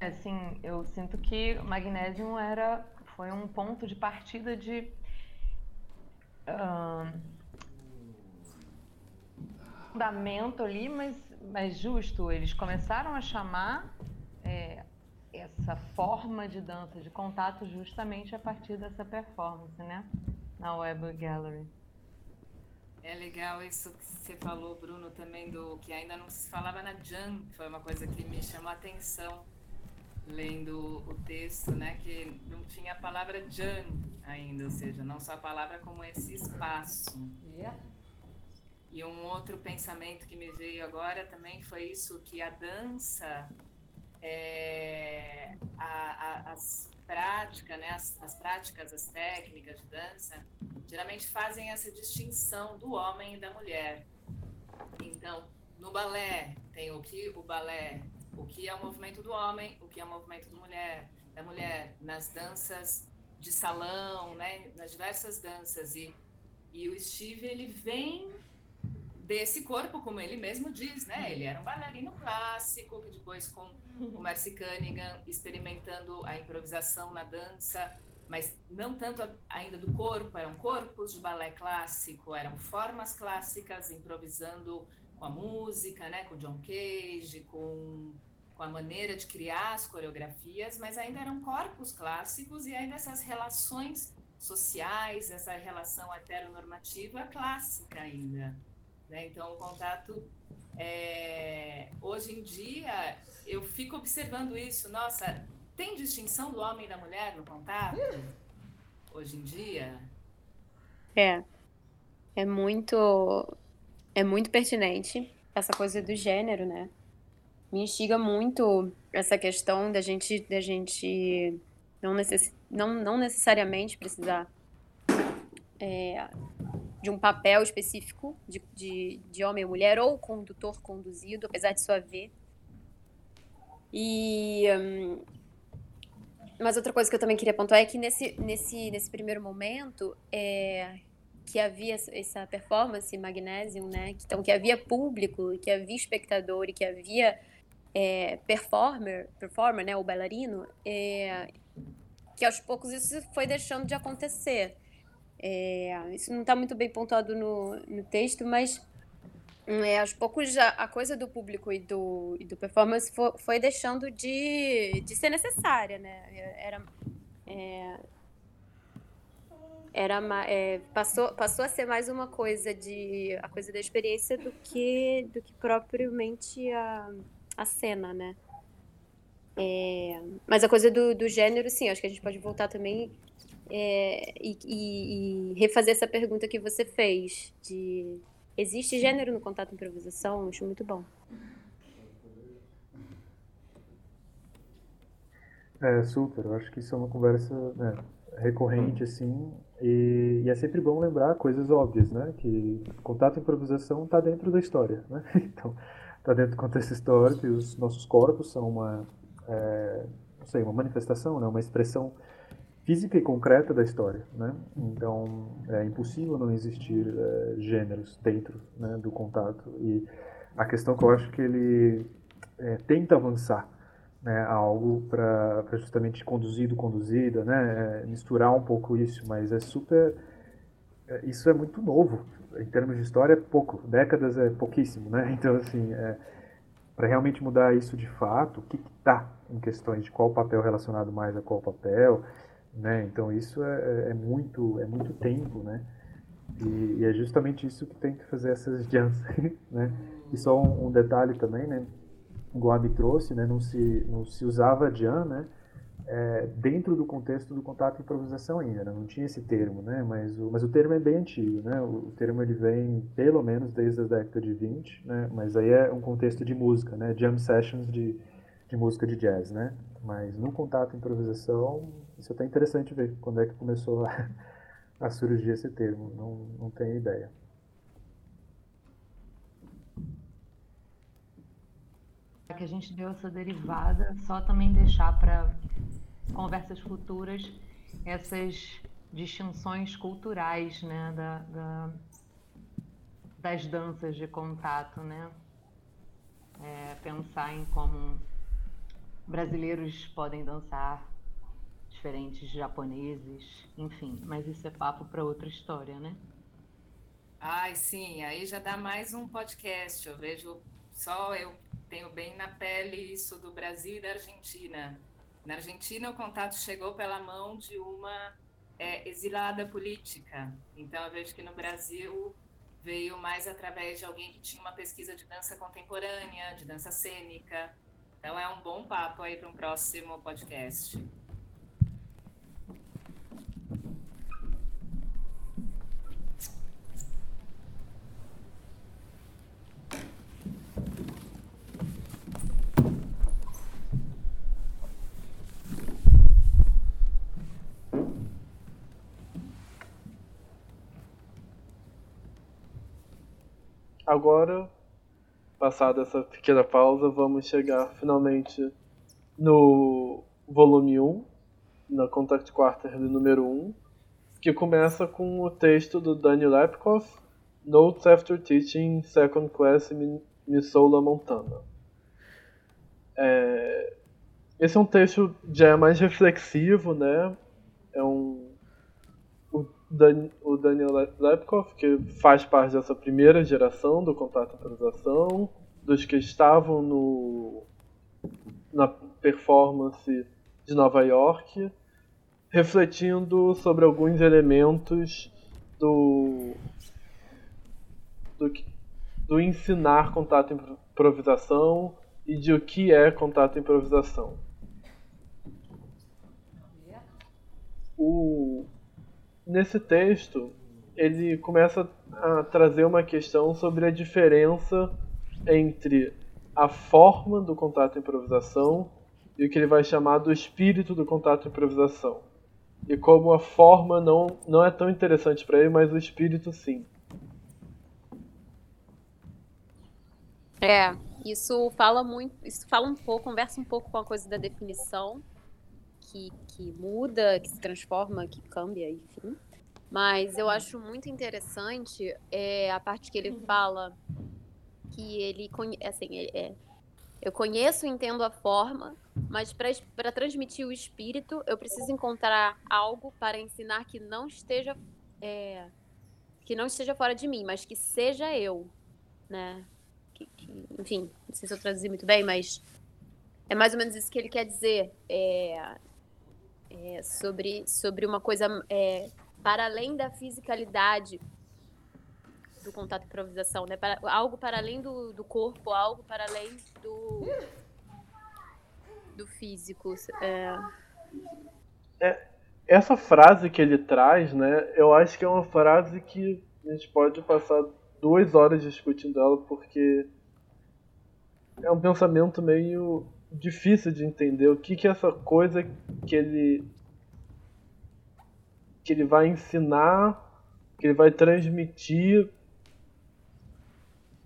Assim, eu sinto que o Magnesium era foi um ponto de partida de uh, fundamento ali, mas mas justo, eles começaram a chamar é, essa forma de dança de contato justamente a partir dessa performance, né? Na Web Gallery. É legal isso que você falou, Bruno, também do que ainda não se falava na Jan, foi uma coisa que me chamou a atenção lendo o texto, né? Que não tinha a palavra Jan ainda, ou seja, não só a palavra como esse espaço. Yeah. E um outro pensamento que me veio agora também foi isso, que a dança, é, a, a, as práticas, né, as, as práticas, as técnicas de dança, geralmente fazem essa distinção do homem e da mulher. Então, no balé, tem o que o balé, o que é o movimento do homem, o que é o movimento do mulher, da mulher, nas danças de salão, né, nas diversas danças. E, e o Steve, ele vem desse corpo, como ele mesmo diz, né? Ele era um bailarino clássico, que depois com o Marcy Cunningham experimentando a improvisação na dança, mas não tanto ainda do corpo, eram corpos de balé clássico, eram formas clássicas improvisando com a música, né? Com John Cage, com com a maneira de criar as coreografias, mas ainda eram corpos clássicos e ainda essas relações sociais, essa relação heteronormativa clássica ainda. Né? Então, o contato, é... hoje em dia, eu fico observando isso. Nossa, tem distinção do homem e da mulher no contato? Hoje em dia? É. É muito. É muito pertinente essa coisa do gênero, né? Me instiga muito essa questão da gente, da gente não, necess, não, não necessariamente precisar é, de um papel específico de, de, de homem ou mulher, ou condutor conduzido, apesar disso haver. E. Um, mas outra coisa que eu também queria pontuar é que nesse, nesse, nesse primeiro momento é, que havia essa performance Magnesium, né? Então, que havia público, que havia espectador e que havia é, performer, performer, né, o bailarino, é, que aos poucos isso foi deixando de acontecer. É, isso não está muito bem pontuado no, no texto, mas é, aos poucos a, a, coisa do público e do, e do performance foi, foi deixando de, de ser necessária, né? Era, é, era é, passou, passou a ser mais uma coisa de a coisa da experiência do que do que propriamente a, a cena, né? É, mas a coisa do, do gênero, sim, acho que a gente pode voltar também é, e, e, e, refazer essa pergunta que você fez de existe gênero no contato improvisação? Acho muito bom. É, super. Eu acho que isso é uma conversa né, recorrente, assim, e, e, é sempre bom lembrar coisas óbvias, né? Que contato improvisação está dentro da história, né? Então, está dentro do contexto histórico e os nossos corpos são uma, é, não sei, uma manifestação, né? Uma expressão física e concreta da história, né? Então é impossível não existir é, gêneros dentro né, do contato e a questão que eu acho que ele é, tenta avançar né, algo para justamente conduzido conduzida, né, é, misturar um pouco isso, mas é super é, isso é muito novo em termos de história é pouco, décadas é pouquíssimo, né? Então assim é, para realmente mudar isso de fato, o que está em questões de qual papel relacionado mais a qual papel né? Então isso é, é, é muito é muito tempo, né? E, e, é justamente isso que tem que fazer essas jams, né? E só um, um, detalhe também, né? O Guabi trouxe, né? Não se não se usava jam, né? É, dentro do contexto do contato e improvisação ainda, né? não tinha esse termo, né? Mas o, mas o termo é bem antigo, né? O, o termo ele vem pelo menos desde a década de 20, né? Mas aí é um contexto de música, né? Jam sessions de, de música de jazz, né? Mas no contato improvisação isso é até interessante ver quando é que começou a, a surgir esse termo. Não, não tenho ideia. que a gente deu essa derivada, só também deixar para conversas futuras essas distinções culturais né, da, da, das danças de contato, né? É, pensar em como brasileiros podem dançar diferentes japoneses, enfim, mas isso é papo para outra história, né? Ai, sim, aí já dá mais um podcast. Eu vejo só eu tenho bem na pele isso do Brasil e da Argentina. Na Argentina, o contato chegou pela mão de uma é, exilada política. Então, eu vejo que no Brasil veio mais através de alguém que tinha uma pesquisa de dança contemporânea, de dança cênica. Então, é um bom papo aí para um próximo podcast. Agora, passada essa pequena pausa, vamos chegar finalmente no volume 1, na Contact Quarterly número 1, que começa com o texto do Daniel Lepkoff, Notes After Teaching Second Class in Missoula, Montana. É... Esse é um texto já mais reflexivo, né? É um Dan, o Daniel Lepkoff, que faz parte dessa primeira geração do Contato Improvisação, dos que estavam no, na performance de Nova York, refletindo sobre alguns elementos do, do, do ensinar contato improvisação e de o que é contato improvisação. O, nesse texto, ele começa a trazer uma questão sobre a diferença entre a forma do contato improvisação e o que ele vai chamar do espírito do contato improvisação. E como a forma não, não é tão interessante para ele, mas o espírito sim. É, isso fala muito, isso fala um pouco, conversa um pouco com a coisa da definição que, que muda, que se transforma, que cambia, enfim. Mas eu acho muito interessante é, a parte que ele uhum. fala que ele assim, é, Eu conheço e entendo a forma, mas para transmitir o espírito, eu preciso encontrar algo para ensinar que não esteja é, que não esteja fora de mim, mas que seja eu, né? Que, que, enfim, não sei se eu traduzi muito bem, mas é mais ou menos isso que ele quer dizer é, é sobre sobre uma coisa é, para além da fisicalidade do contato e improvisação, né? Para, algo para além do, do corpo, algo para além do, do físico. É... é... essa frase que ele traz, né? Eu acho que é uma frase que a gente pode passar duas horas discutindo ela, porque é um pensamento meio difícil de entender o que, que é essa coisa que ele que ele vai ensinar, que ele vai transmitir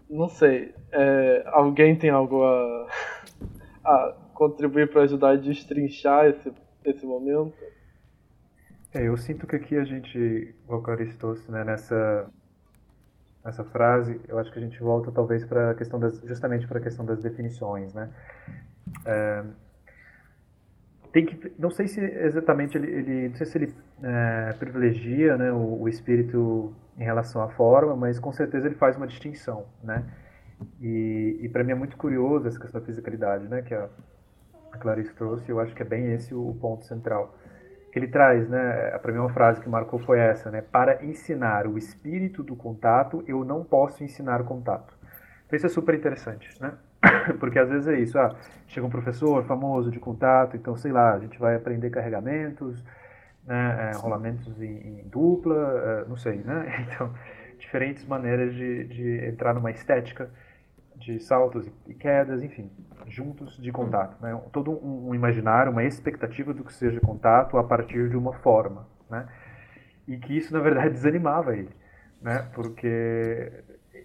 não sei. É, alguém tem algo a, a contribuir para ajudar a destrinchar esse, esse momento? É, eu sinto que aqui a gente, Clarice né, nessa, nessa frase, eu acho que a gente volta talvez para a questão das, justamente para a questão das definições, né? É, tem que, não sei se exatamente ele, ele não sei se ele é, privilegia, né, o, o espírito em relação à forma, mas com certeza ele faz uma distinção, né? E, e para mim é muito curioso essa questão da fisicalidade, né? Que a, a Clarice trouxe, eu acho que é bem esse o, o ponto central que ele traz, né? Para mim uma frase que marcou foi essa, né? Para ensinar o espírito do contato, eu não posso ensinar o contato. Então isso é super interessante, né? Porque às vezes é isso, ah, chega um professor famoso de contato, então sei lá, a gente vai aprender carregamentos, né, é, rolamentos em, em dupla, é, não sei, né? Então, diferentes maneiras de, de entrar numa estética de saltos e quedas, enfim, juntos de contato, né? Todo um, um imaginário, uma expectativa do que seja contato a partir de uma forma, né? E que isso, na verdade, desanimava ele, né? Porque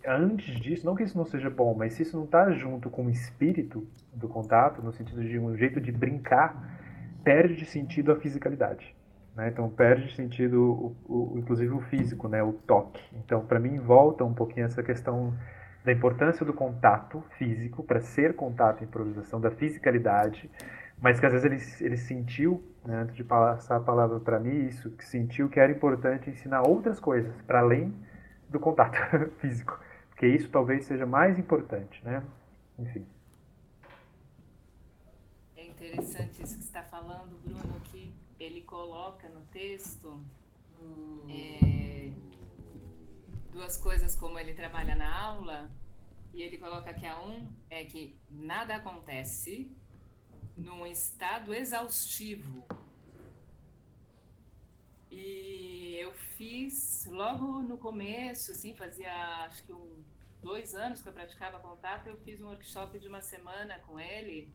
antes disso, não que isso não seja bom, mas se isso não está junto com o espírito do contato, no sentido de um jeito de brincar, perde sentido a fisicalidade. Né? Então perde sentido, o, o, inclusive o físico, né? o toque. Então, para mim, volta um pouquinho essa questão da importância do contato físico para ser contato e improvisação, da fisicalidade, mas que às vezes ele, ele sentiu, né, antes de passar a palavra para mim, isso, que sentiu que era importante ensinar outras coisas para além do contato físico, porque isso talvez seja mais importante, né? Enfim. É interessante isso que está falando, Bruno, que ele coloca no texto é, duas coisas como ele trabalha na aula, e ele coloca que a um é que nada acontece num estado exaustivo. E eu fiz logo no começo, assim, fazia acho que um, dois anos que eu praticava contato, eu fiz um workshop de uma semana com ele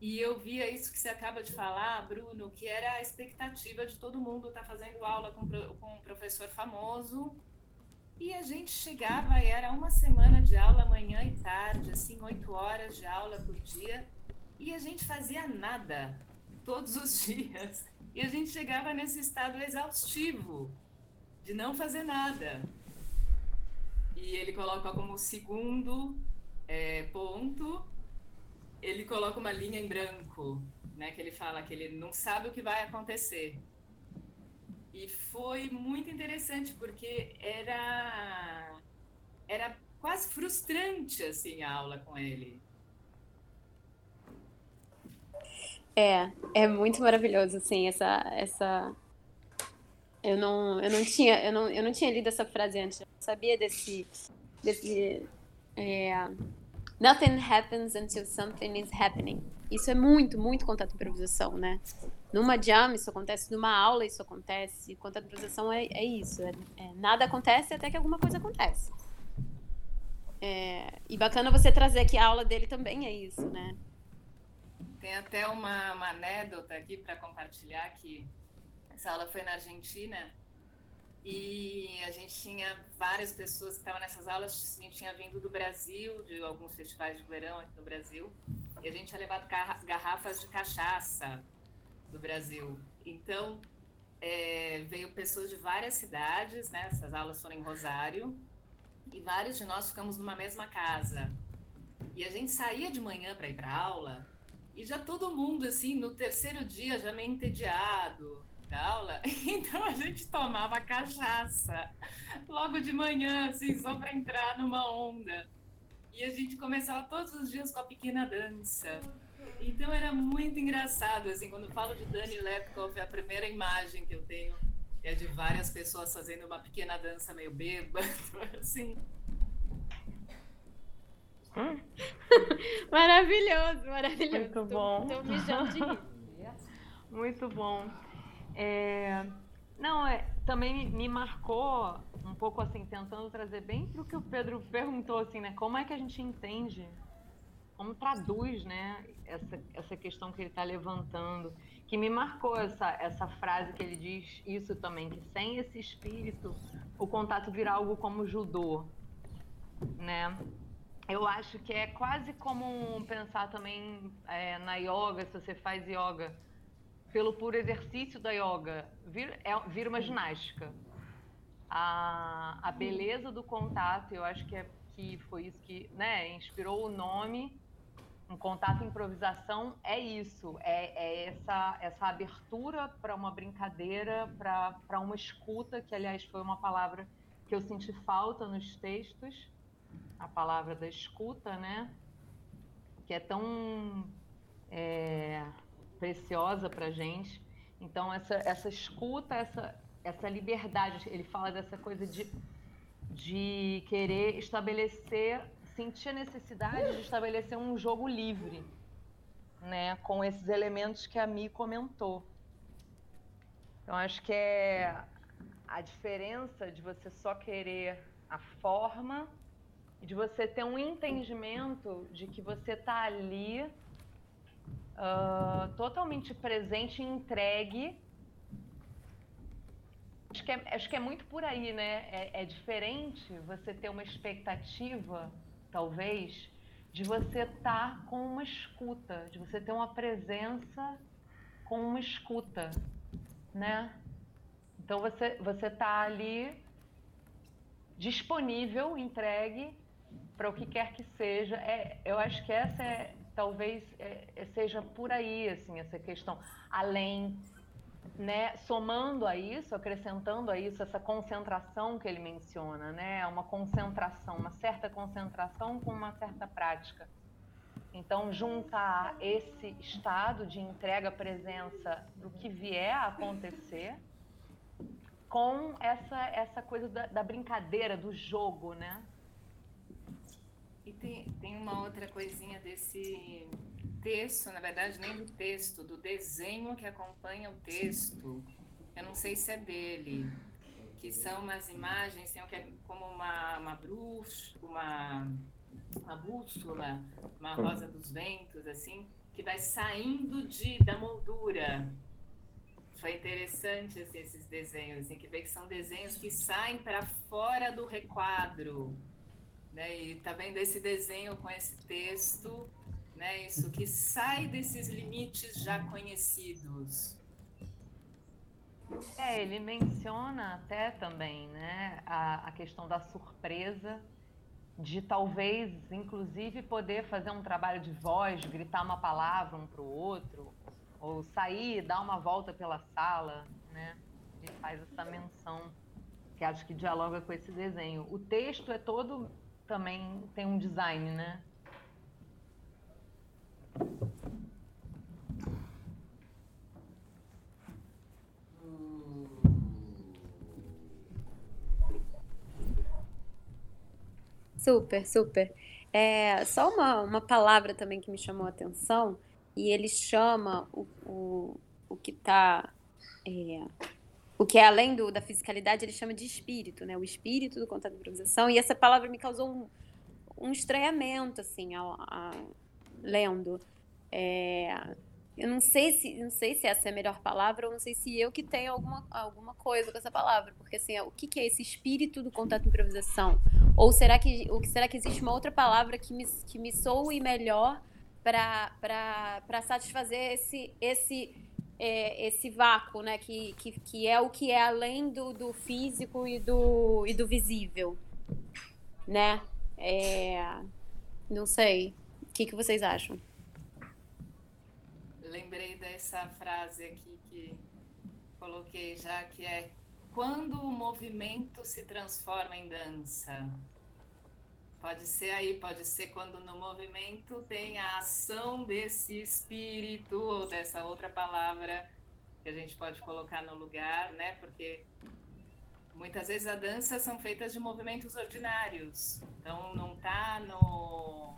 e eu via isso que você acaba de falar, Bruno, que era a expectativa de todo mundo estar tá fazendo aula com, com um professor famoso. E a gente chegava era uma semana de aula, manhã e tarde, assim, oito horas de aula por dia. E a gente fazia nada todos os dias. E a gente chegava nesse estado exaustivo de não fazer nada. E ele coloca como segundo é, ponto ele coloca uma linha em branco, né? Que ele fala que ele não sabe o que vai acontecer. E foi muito interessante porque era era quase frustrante assim a aula com ele. É, é muito maravilhoso assim essa essa eu não eu não tinha eu não, eu não tinha lido essa frase antes. Eu não sabia desse desse é, Nothing happens until something is happening. Isso é muito, muito contato improvisação, né? Numa jam isso acontece, numa aula isso acontece. Contato improvisação é, é isso. É, é, nada acontece até que alguma coisa acontece. É, e bacana você trazer aqui a aula dele também é isso, né? Tem até uma, uma anedota aqui para compartilhar que essa aula foi na Argentina e a gente tinha várias pessoas que estavam nessas aulas, a gente tinha vindo do Brasil, de alguns festivais de verão aqui no Brasil, e a gente tinha levado garrafas de cachaça do Brasil. Então, é, veio pessoas de várias cidades, né? Essas aulas foram em Rosário, e vários de nós ficamos numa mesma casa. E a gente saía de manhã para ir para aula e já todo mundo, assim, no terceiro dia já meio entediado da aula. Então a gente tomava cachaça logo de manhã, assim, só para entrar numa onda. E a gente começava todos os dias com a pequena dança. Então era muito engraçado, assim, quando falo de Dani Lepkov, é a primeira imagem que eu tenho é de várias pessoas fazendo uma pequena dança meio bêbada, assim. maravilhoso, maravilhoso. Muito bom. Tô, de rir. Muito bom. É... Não, é, também me marcou um pouco assim, tentando trazer bem para o que o Pedro perguntou, assim, né? Como é que a gente entende, como traduz, né? Essa, essa questão que ele está levantando, que me marcou essa, essa frase que ele diz isso também, que sem esse espírito o contato vira algo como judô, né? Eu acho que é quase como pensar também é, na yoga, se você faz yoga pelo puro exercício da yoga, vira, é, vira uma ginástica. A, a beleza do contato, eu acho que, é, que foi isso que né, inspirou o nome. Um contato improvisação é isso, é, é essa, essa abertura para uma brincadeira, para uma escuta, que aliás foi uma palavra que eu senti falta nos textos, a palavra da escuta, né? Que é tão é, preciosa para gente. Então, essa, essa escuta, essa, essa liberdade, ele fala dessa coisa de, de querer estabelecer, sentir a necessidade de estabelecer um jogo livre, né, com esses elementos que a Mi comentou. Então, acho que é a diferença de você só querer a forma de você ter um entendimento de que você está ali uh, totalmente presente entregue. Acho que, é, acho que é muito por aí, né? É, é diferente você ter uma expectativa, talvez, de você estar tá com uma escuta, de você ter uma presença com uma escuta, né? Então você você está ali disponível, entregue para o que quer que seja. É, eu acho que essa é, talvez é, é, seja por aí, assim, essa questão. Além, né, somando a isso, acrescentando a isso essa concentração que ele menciona, né, uma concentração, uma certa concentração com uma certa prática. Então, juntar esse estado de entrega presença do que vier a acontecer com essa, essa coisa da, da brincadeira, do jogo, né? E tem, tem uma outra coisinha desse texto, na verdade, nem do texto, do desenho que acompanha o texto. Eu não sei se é dele, que são umas imagens, tem é como uma, uma bruxa, uma, uma bússola, uma rosa dos ventos, assim, que vai saindo de, da moldura. Foi interessante assim, esses desenhos, assim, que vê que são desenhos que saem para fora do requadro né? E tá vendo esse desenho com esse texto, né? Isso que sai desses limites já conhecidos. É, ele menciona até também, né, a, a questão da surpresa, de talvez, inclusive, poder fazer um trabalho de voz, gritar uma palavra um para o outro, ou sair, dar uma volta pela sala, né? Ele faz essa menção que acho que dialoga com esse desenho. O texto é todo também tem um design, né? Super, super. É, só uma, uma palavra também que me chamou a atenção, e ele chama o, o, o que está é, o que é além do, da fisicalidade, ele chama de espírito, né? O espírito do contato de improvisação. E essa palavra me causou um, um estranhamento, assim, a, a, lendo. É, eu não sei se não sei se essa é a melhor palavra, ou não sei se eu que tenho alguma, alguma coisa com essa palavra, porque assim, é, o que, que é esse espírito do contato de improvisação? Ou será que, ou será que existe uma outra palavra que me, que me soe melhor para satisfazer esse, esse é, esse vácuo, né? Que, que, que é o que é além do, do físico e do, e do visível, né? É, não sei. que, que vocês acham? Lembrei dessa frase aqui que coloquei já, que é quando o movimento se transforma em dança. Pode ser aí, pode ser quando no movimento tem a ação desse espírito ou dessa outra palavra que a gente pode colocar no lugar, né? Porque muitas vezes a dança são feitas de movimentos ordinários. Então não tá no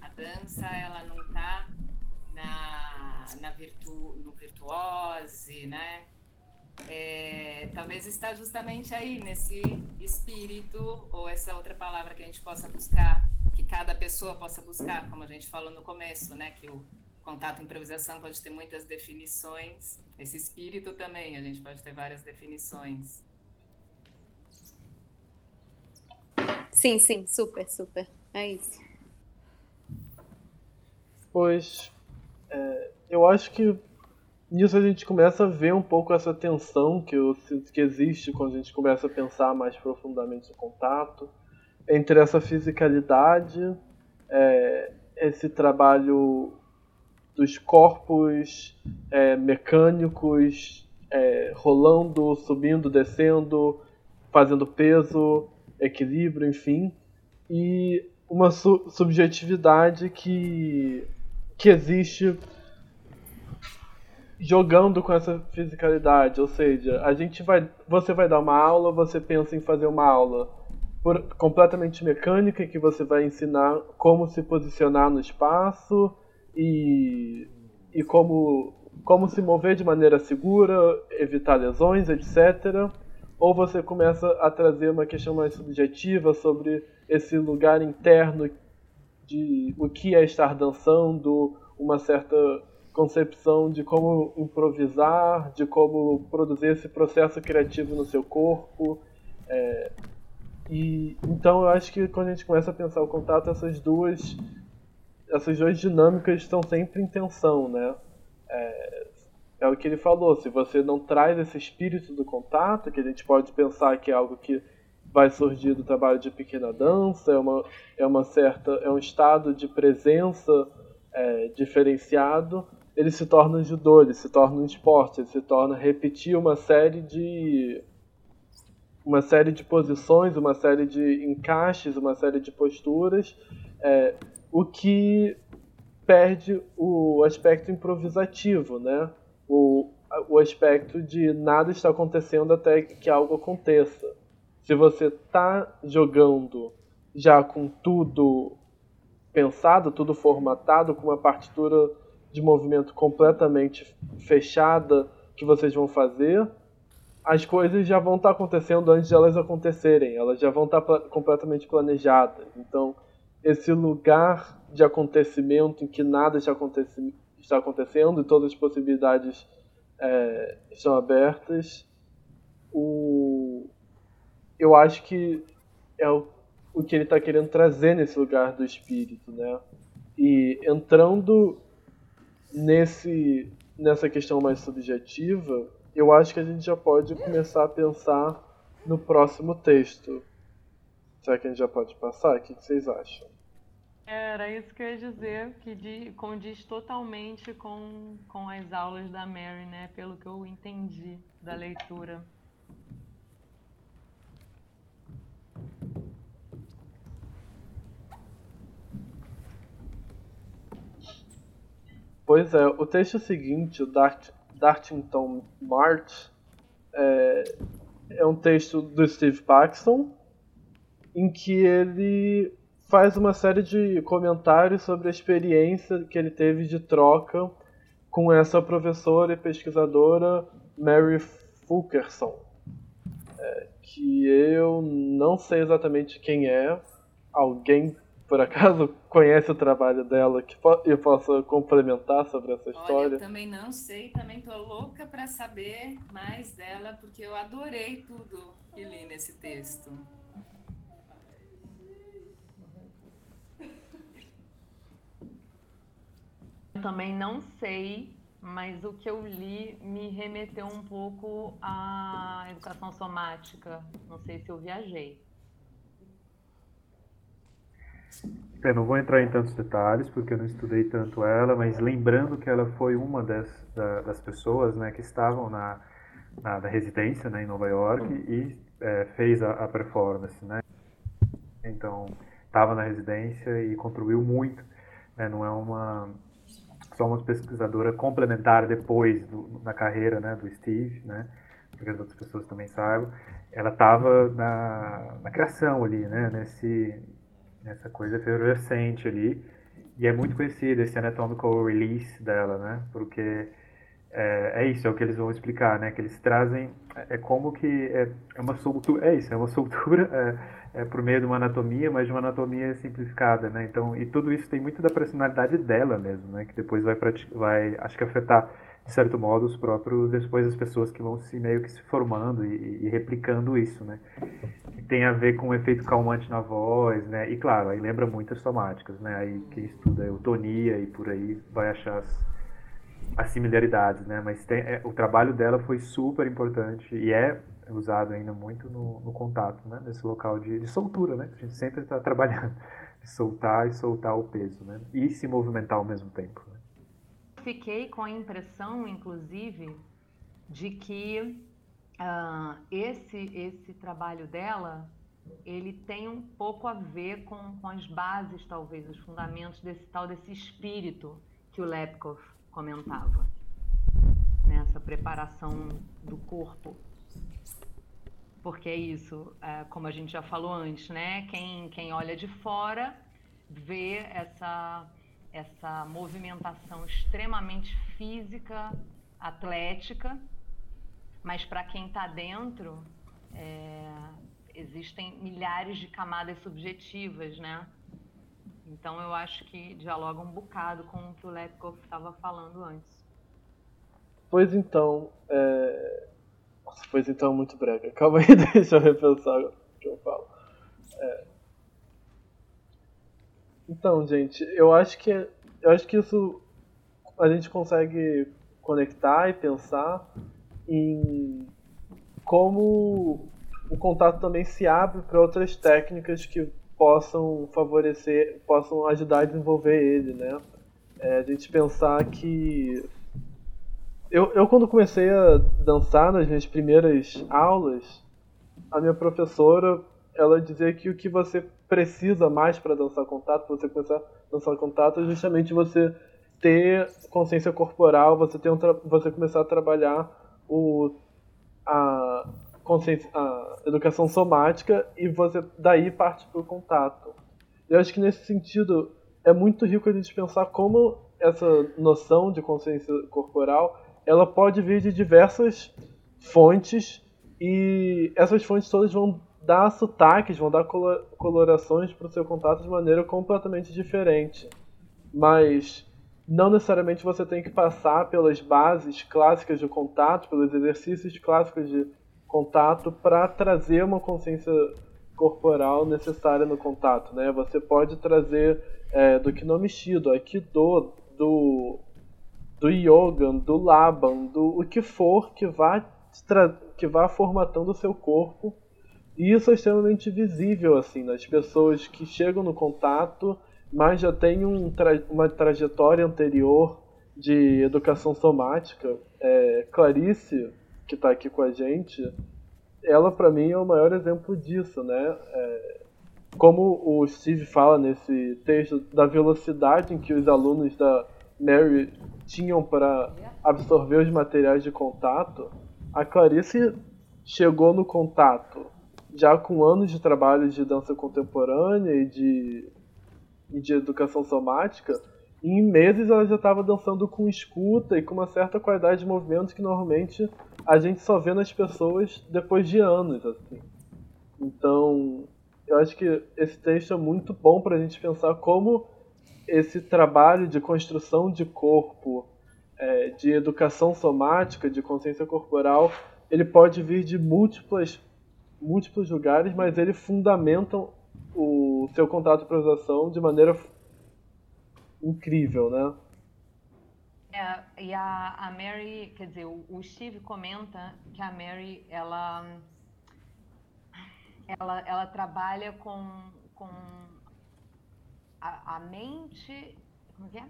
a dança, ela não tá na na virtu, no virtuose, né? É, talvez está justamente aí nesse espírito ou essa outra palavra que a gente possa buscar, que cada pessoa possa buscar, como a gente falou no começo, né? Que o contato improvisação pode ter muitas definições. Esse espírito também, a gente pode ter várias definições. Sim, sim, super, super. É isso. Pois, é, eu acho que nisso a gente começa a ver um pouco essa tensão que eu sinto que existe quando a gente começa a pensar mais profundamente no contato entre essa fisicalidade, é, esse trabalho dos corpos é, mecânicos é, rolando, subindo, descendo, fazendo peso, equilíbrio, enfim, e uma su subjetividade que, que existe jogando com essa fisicalidade, ou seja, a gente vai, você vai dar uma aula, você pensa em fazer uma aula por, completamente mecânica que você vai ensinar como se posicionar no espaço e, e como, como se mover de maneira segura, evitar lesões, etc. Ou você começa a trazer uma questão mais subjetiva sobre esse lugar interno de o que é estar dançando, uma certa concepção de como improvisar, de como produzir esse processo criativo no seu corpo. É, e então eu acho que quando a gente começa a pensar o contato, essas duas essas duas dinâmicas estão sempre em tensão, né? É, é o que ele falou. Se você não traz esse espírito do contato, que a gente pode pensar que é algo que vai surgir do trabalho de pequena dança, é uma, é uma certa, é um estado de presença é, diferenciado, ele se torna judô, ele se torna um esporte, ele se torna repetir uma série de uma série de posições, uma série de encaixes, uma série de posturas, é, o que perde o aspecto improvisativo, né? O, o aspecto de nada está acontecendo até que algo aconteça. Se você está jogando já com tudo pensado, tudo formatado, com uma partitura de movimento completamente fechada que vocês vão fazer, as coisas já vão estar tá acontecendo antes de elas acontecerem, elas já vão estar tá completamente planejadas. Então, esse lugar de acontecimento em que nada está, está acontecendo e todas as possibilidades é, estão abertas, o, eu acho que é o, o que ele está querendo trazer nesse lugar do espírito, né? E entrando nesse nessa questão mais subjetiva, eu acho que a gente já pode começar a pensar no próximo texto. Será que a gente já pode passar? O que vocês acham? Era isso que eu ia dizer, que condiz totalmente com, com as aulas da Mary, né? Pelo que eu entendi da leitura. Pois é, o texto seguinte, o Dart, Dartington Mart, é, é um texto do Steve Paxton, em que ele faz uma série de comentários sobre a experiência que ele teve de troca com essa professora e pesquisadora Mary Fulkerson, é, que eu não sei exatamente quem é, alguém por acaso conhece o trabalho dela que eu possa complementar sobre essa história? Olha, eu também não sei, também tô louca para saber mais dela, porque eu adorei tudo que li nesse texto. Eu também não sei, mas o que eu li me remeteu um pouco à educação somática. Não sei se eu viajei. Eu não vou entrar em tantos detalhes porque eu não estudei tanto ela, mas lembrando que ela foi uma das, da, das pessoas né, que estavam na, na, residência né, em Nova York e é, fez a, a, performance. Né? Então, estava na residência e contribuiu muito. Né? Não é uma só uma pesquisadora complementar depois do, na carreira né, do Steve, né? Para que as outras pessoas também saibam. Ela estava na, na criação ali, né? Nesse, nessa coisa efervescente ali. E é muito conhecido esse anatomical release dela, né? Porque é, é, isso, é o que eles vão explicar, né? Que eles trazem, é, é como que é, é, uma soltura, é isso, é uma soltura é, é, por meio de uma anatomia, mas de uma anatomia simplificada, né? Então, e tudo isso tem muito da personalidade dela mesmo, né? Que depois vai, vai acho que afetar de certo modo os próprios depois as pessoas que vão se meio que se formando e, e replicando isso, né? E tem a ver com o efeito calmante na voz, né? E claro, aí lembra muitas somáticas, né? Aí quem estuda eutonia e por aí vai achar as, as similaridades, né? Mas tem, é, o trabalho dela foi super importante e é usado ainda muito no, no contato, né? Nesse local de, de soltura, né? A gente sempre está trabalhando soltar e soltar o peso, né? E se movimentar ao mesmo tempo. Né? fiquei com a impressão, inclusive, de que uh, esse, esse trabalho dela ele tem um pouco a ver com, com as bases, talvez, os fundamentos desse tal desse espírito que o Lepkov comentava, nessa preparação do corpo. Porque é isso, é, como a gente já falou antes, né? Quem, quem olha de fora vê essa essa movimentação extremamente física, atlética, mas para quem está dentro, é, existem milhares de camadas subjetivas, né? Então eu acho que dialoga um bocado com o que o Lepkov estava falando antes. Pois então, é... Nossa, pois então é muito brega. Calma aí, deixa eu repensar o que eu falo. É... Então, gente, eu acho que eu acho que isso a gente consegue conectar e pensar em como o contato também se abre para outras técnicas que possam favorecer, possam ajudar a desenvolver ele, né? É, a gente pensar que eu, eu quando comecei a dançar nas minhas primeiras aulas, a minha professora ela dizia que o que você precisa mais para dançar contato, você começar a dançar contato, é justamente você ter consciência corporal, você ter um você começar a trabalhar o a consciência, a educação somática e você daí parte para o contato. Eu acho que nesse sentido é muito rico a gente pensar como essa noção de consciência corporal ela pode vir de diversas fontes e essas fontes todas vão dar sotaques, vão dar colorações para o seu contato de maneira completamente diferente. Mas não necessariamente você tem que passar pelas bases clássicas de contato, pelos exercícios clássicos de contato para trazer uma consciência corporal necessária no contato, né? Você pode trazer é, do Kinomishi, do Aikido, do do Yoga, do Laban, do o que for que vá que vá formatando o seu corpo e isso é extremamente visível assim nas pessoas que chegam no contato, mas já têm um tra uma trajetória anterior de educação somática. É, Clarice, que está aqui com a gente, ela para mim é o maior exemplo disso, né? É, como o Steve fala nesse texto da velocidade em que os alunos da Mary tinham para absorver os materiais de contato, a Clarice chegou no contato já com anos de trabalho de dança contemporânea e de, e de educação somática, em meses ela já estava dançando com escuta e com uma certa qualidade de movimento que normalmente a gente só vê nas pessoas depois de anos. assim. Então, eu acho que esse texto é muito bom para a gente pensar como esse trabalho de construção de corpo, é, de educação somática, de consciência corporal, ele pode vir de múltiplas múltiplos lugares, mas eles fundamentam o seu contrato de improvisação de maneira incrível, né? É, e a, a Mary, quer dizer, o, o, Steve comenta que a Mary, ela, ela, ela trabalha com, com a, a mente. Como é?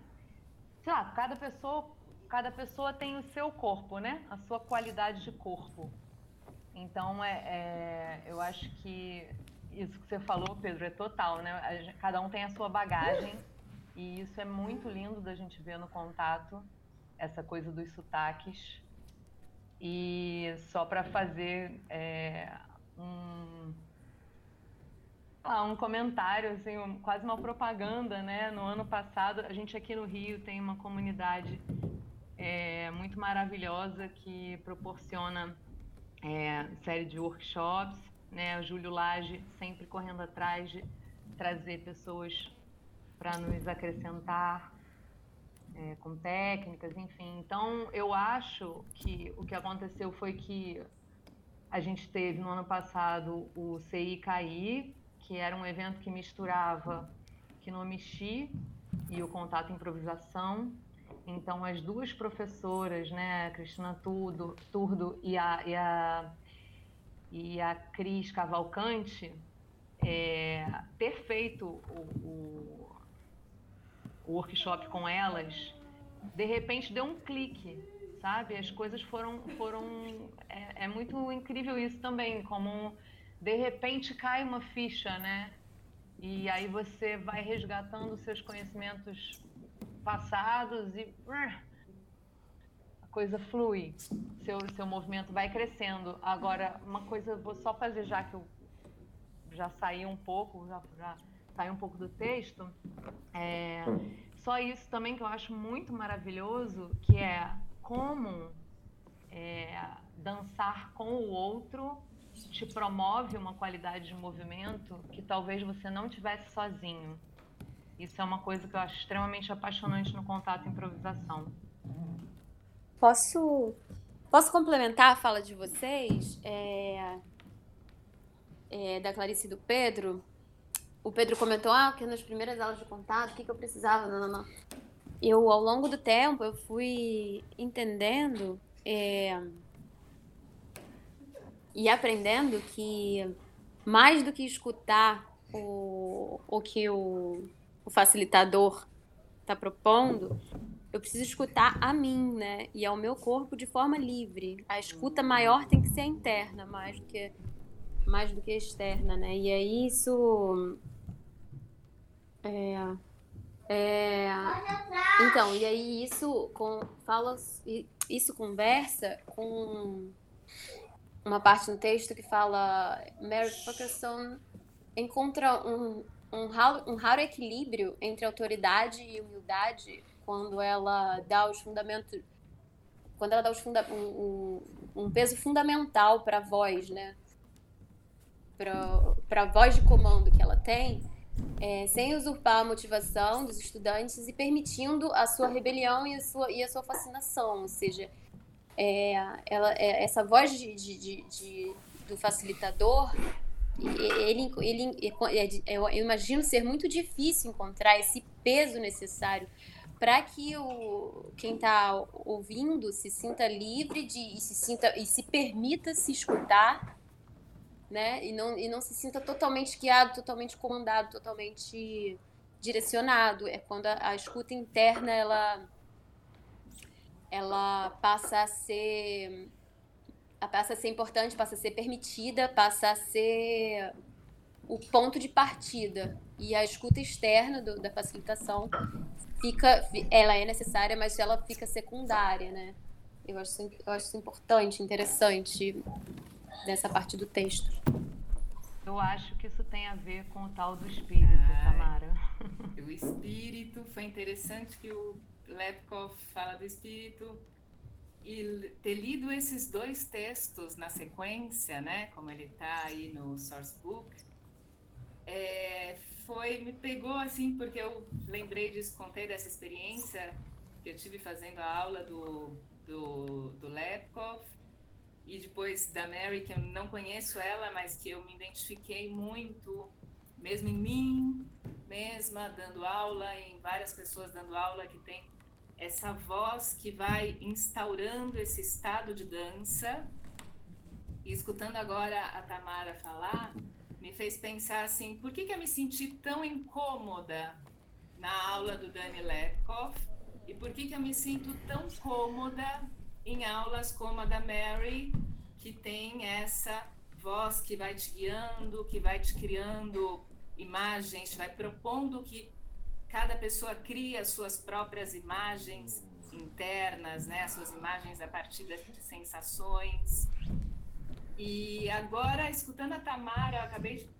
Sei lá, cada pessoa, cada pessoa tem o seu corpo, né? A sua qualidade de corpo. Então, é, é eu acho que isso que você falou, Pedro, é total, né? Cada um tem a sua bagagem e isso é muito lindo da gente ver no contato, essa coisa dos sotaques. E só para fazer é, um, um comentário, assim, um, quase uma propaganda, né? No ano passado, a gente aqui no Rio tem uma comunidade é, muito maravilhosa que proporciona é, série de workshops, né? O Júlio Lage sempre correndo atrás de trazer pessoas para nos acrescentar é, com técnicas, enfim. Então, eu acho que o que aconteceu foi que a gente teve no ano passado o CIKI, que era um evento que misturava Kinomichi e o contato improvisação. Então, as duas professoras, né, a Cristina Turdo, Turdo e a, e a, e a Cris Cavalcante, é, ter feito o, o, o workshop com elas, de repente deu um clique, sabe? As coisas foram. foram é, é muito incrível isso também, como de repente cai uma ficha, né? E aí você vai resgatando seus conhecimentos passados e uh, a coisa flui, seu, seu movimento vai crescendo. Agora, uma coisa, vou só fazer já que eu já saí um pouco, já, já saí um pouco do texto, é, só isso também que eu acho muito maravilhoso, que é como é, dançar com o outro te promove uma qualidade de movimento que talvez você não tivesse sozinho. Isso é uma coisa que eu acho extremamente apaixonante no contato improvisação. Posso, posso complementar a fala de vocês? É, é, da Clarice e do Pedro. O Pedro comentou ah, que nas primeiras aulas de contato, o que, que eu precisava? Não, não, não. Eu, ao longo do tempo, eu fui entendendo é, e aprendendo que mais do que escutar o, o que o, o facilitador está propondo, eu preciso escutar a mim, né? E ao meu corpo de forma livre. A escuta maior tem que ser interna, mais do que mais do que externa, né? E aí isso é, é, então, e aí isso com fala isso conversa com uma parte no texto que fala Mary Ferguson encontra um, um, raro, um raro equilíbrio entre autoridade e humildade quando ela dá os fundamentos quando ela dá os funda um, um, um peso fundamental para a voz, né? Para a voz de comando que ela tem, é, sem usurpar a motivação dos estudantes e permitindo a sua rebelião e a sua, e a sua fascinação. Ou seja, é, ela, é, essa voz de, de, de, de, do facilitador, ele, ele, é, eu imagino ser muito difícil encontrar esse peso necessário para que o, quem está ouvindo se sinta livre de, e, se sinta, e se permita se escutar né? E não, e não se sinta totalmente guiado, totalmente comandado, totalmente direcionado. É quando a, a escuta interna ela ela passa a ser passa a ser importante, passa a ser permitida, passa a ser o ponto de partida. E a escuta externa do, da facilitação fica, ela é necessária, mas ela fica secundária, né? Eu acho, eu acho isso importante, interessante dessa parte do texto. Eu acho que isso tem a ver com o tal do espírito, Ai, Tamara. O espírito, foi interessante que o Lepkov fala do espírito e ter lido esses dois textos na sequência, né, como ele está aí no source book, é, foi me pegou assim porque eu lembrei disso, contei dessa experiência que eu tive fazendo a aula do do, do Lepkov e depois da Mary, que eu não conheço ela, mas que eu me identifiquei muito, mesmo em mim mesma, dando aula, em várias pessoas dando aula, que tem essa voz que vai instaurando esse estado de dança. E escutando agora a Tamara falar, me fez pensar assim: por que, que eu me senti tão incômoda na aula do Dani Lepkoff e por que, que eu me sinto tão cômoda em aulas como a da Mary, que tem essa voz que vai te guiando, que vai te criando imagens, vai propondo que cada pessoa cria suas próprias imagens internas, né, suas imagens a partir das sensações. E agora, escutando a Tamara, eu acabei de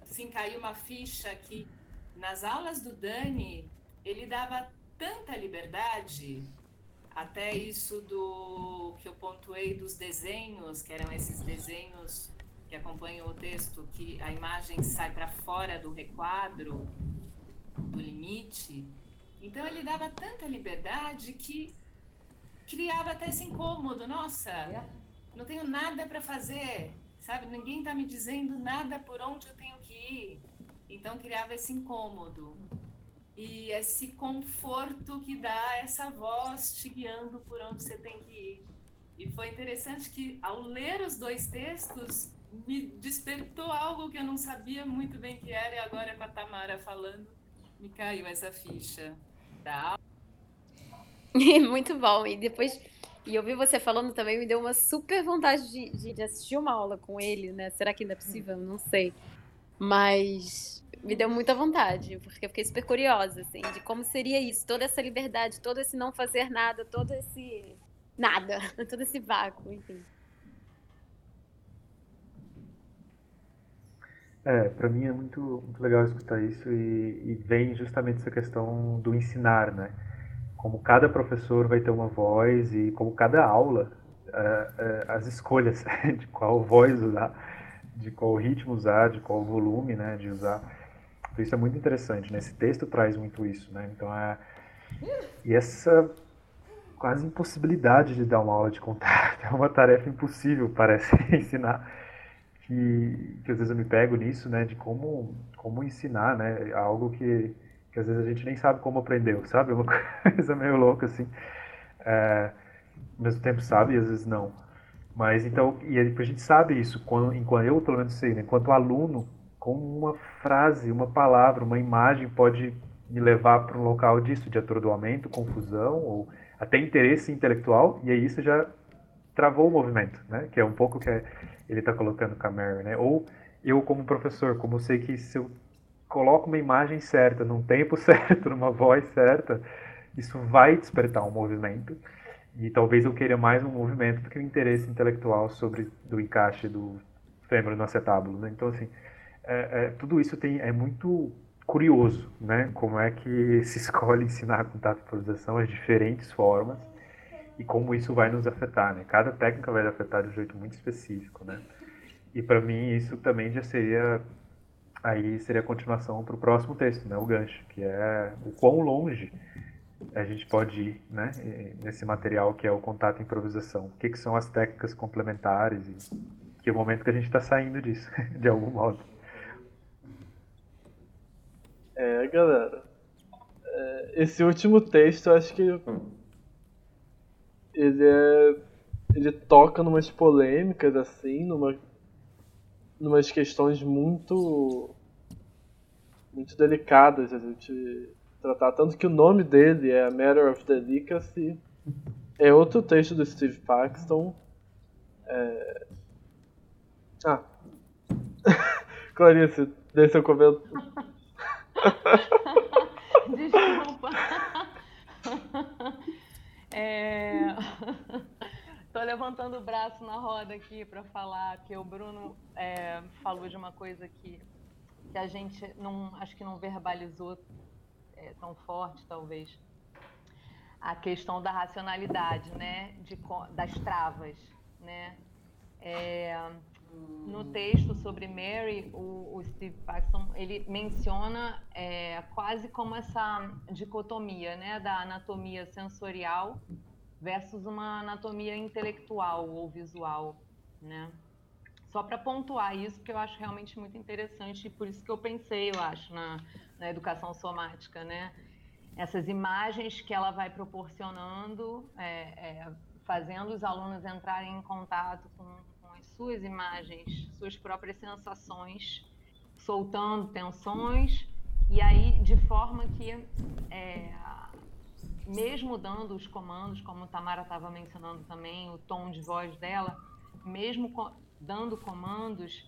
assim, cair uma ficha que nas aulas do Dani, ele dava tanta liberdade, até isso do que eu pontuei dos desenhos, que eram esses desenhos que acompanham o texto, que a imagem sai para fora do requadro, do limite. Então ele dava tanta liberdade que criava até esse incômodo. Nossa, não tenho nada para fazer, sabe? Ninguém está me dizendo nada por onde eu tenho que ir. Então criava esse incômodo e esse conforto que dá essa voz te guiando por onde você tem que ir. E foi interessante que ao ler os dois textos me despertou algo que eu não sabia muito bem que era e agora com a Tamara falando me caiu essa ficha da Muito bom. E depois, e ouvir você falando também me deu uma super vontade de, de, assistir uma aula com ele, né? Será que ainda é possível? Não sei. Mas me deu muita vontade, porque eu fiquei super curiosa, assim, de como seria isso, toda essa liberdade, todo esse não fazer nada, todo esse nada, todo esse vácuo, enfim. É, para mim é muito, muito legal escutar isso e, e, vem justamente essa questão do ensinar, né? Como cada professor vai ter uma voz e como cada aula, é, é, as escolhas de qual voz usar, de qual ritmo usar, de qual volume, né, de usar. Então, isso é muito interessante, né? Esse texto traz muito isso, né? Então é e essa quase impossibilidade de dar uma aula de contato é uma tarefa impossível, parece ensinar que, que às vezes eu me pego nisso, né, de como, como ensinar, né, algo que, que às vezes a gente nem sabe como aprendeu, sabe? É uma coisa meio louca, assim. É, ao mesmo tempo sabe e às vezes não. Mas então, e a gente sabe isso, quando, enquanto eu pelo menos sei, né, enquanto aluno, como uma frase, uma palavra, uma imagem pode me levar para um local disso, de atordoamento, confusão, ou até interesse intelectual, e aí isso já travou o movimento, né? Que é um pouco que ele está colocando com a Mary, né? Ou eu como professor, como sei que se eu coloco uma imagem certa, num tempo certo, numa voz certa, isso vai despertar um movimento. E talvez eu queira mais um movimento do que o um interesse intelectual sobre do encaixe do fêmur no acetábulo, né? Então assim, é, é, tudo isso tem é muito curioso, né? Como é que se escolhe ensinar e improvisação as diferentes formas e como isso vai nos afetar, né? Cada técnica vai afetar de um jeito muito específico, né? E para mim isso também já seria aí seria a continuação para o próximo texto, né? O gancho, que é o quão longe a gente pode ir, né? Nesse material que é o contato e improvisação. O que, que são as técnicas complementares e que é o momento que a gente está saindo disso, de algum modo. É, galera. É, esse último texto, acho que ele é ele toca numas polêmicas assim, numa numas questões muito muito delicadas a gente tratar, tanto que o nome dele é A Matter of Delicacy. É outro texto do Steve Paxton. É... Ah. Clarice, dê seu comentário. Desculpa. É... Tô levantando o braço na roda aqui para falar que o Bruno é, falou de uma coisa que, que a gente não acho que não verbalizou é, tão forte, talvez. A questão da racionalidade, né? De, das travas, né? É, no texto sobre Mary, o, o Steve Paxton ele menciona é, quase como essa dicotomia, né, da anatomia sensorial versus uma anatomia intelectual ou visual, né? Só para pontuar isso, que eu acho realmente muito interessante e por isso que eu pensei, eu acho, na, na educação somática, né? Essas imagens que ela vai proporcionando, é, é, fazendo os alunos entrarem em contato com suas imagens, suas próprias sensações, soltando tensões E aí, de forma que, é, mesmo dando os comandos, como a Tamara estava mencionando também, o tom de voz dela, mesmo co dando comandos,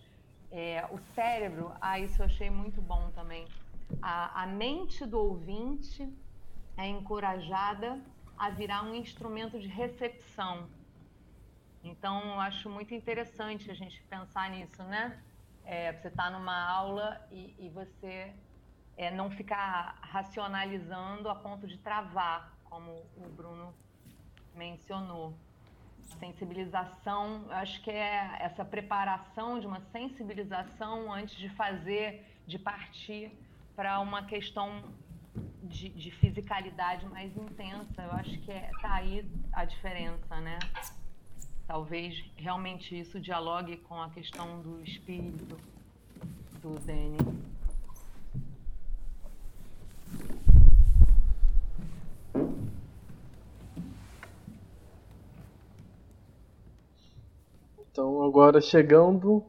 é, o cérebro, ah, isso eu achei muito bom também. A, a mente do ouvinte é encorajada a virar um instrumento de recepção. Então, eu acho muito interessante a gente pensar nisso, né? É, você está numa aula e, e você é, não ficar racionalizando a ponto de travar, como o Bruno mencionou sensibilização, acho que é essa preparação de uma sensibilização antes de fazer, de partir para uma questão de, de, fisicalidade mais intensa. Eu acho que é, tá aí a diferença, né? Talvez realmente isso dialogue com a questão do espírito do Danny. Então, agora chegando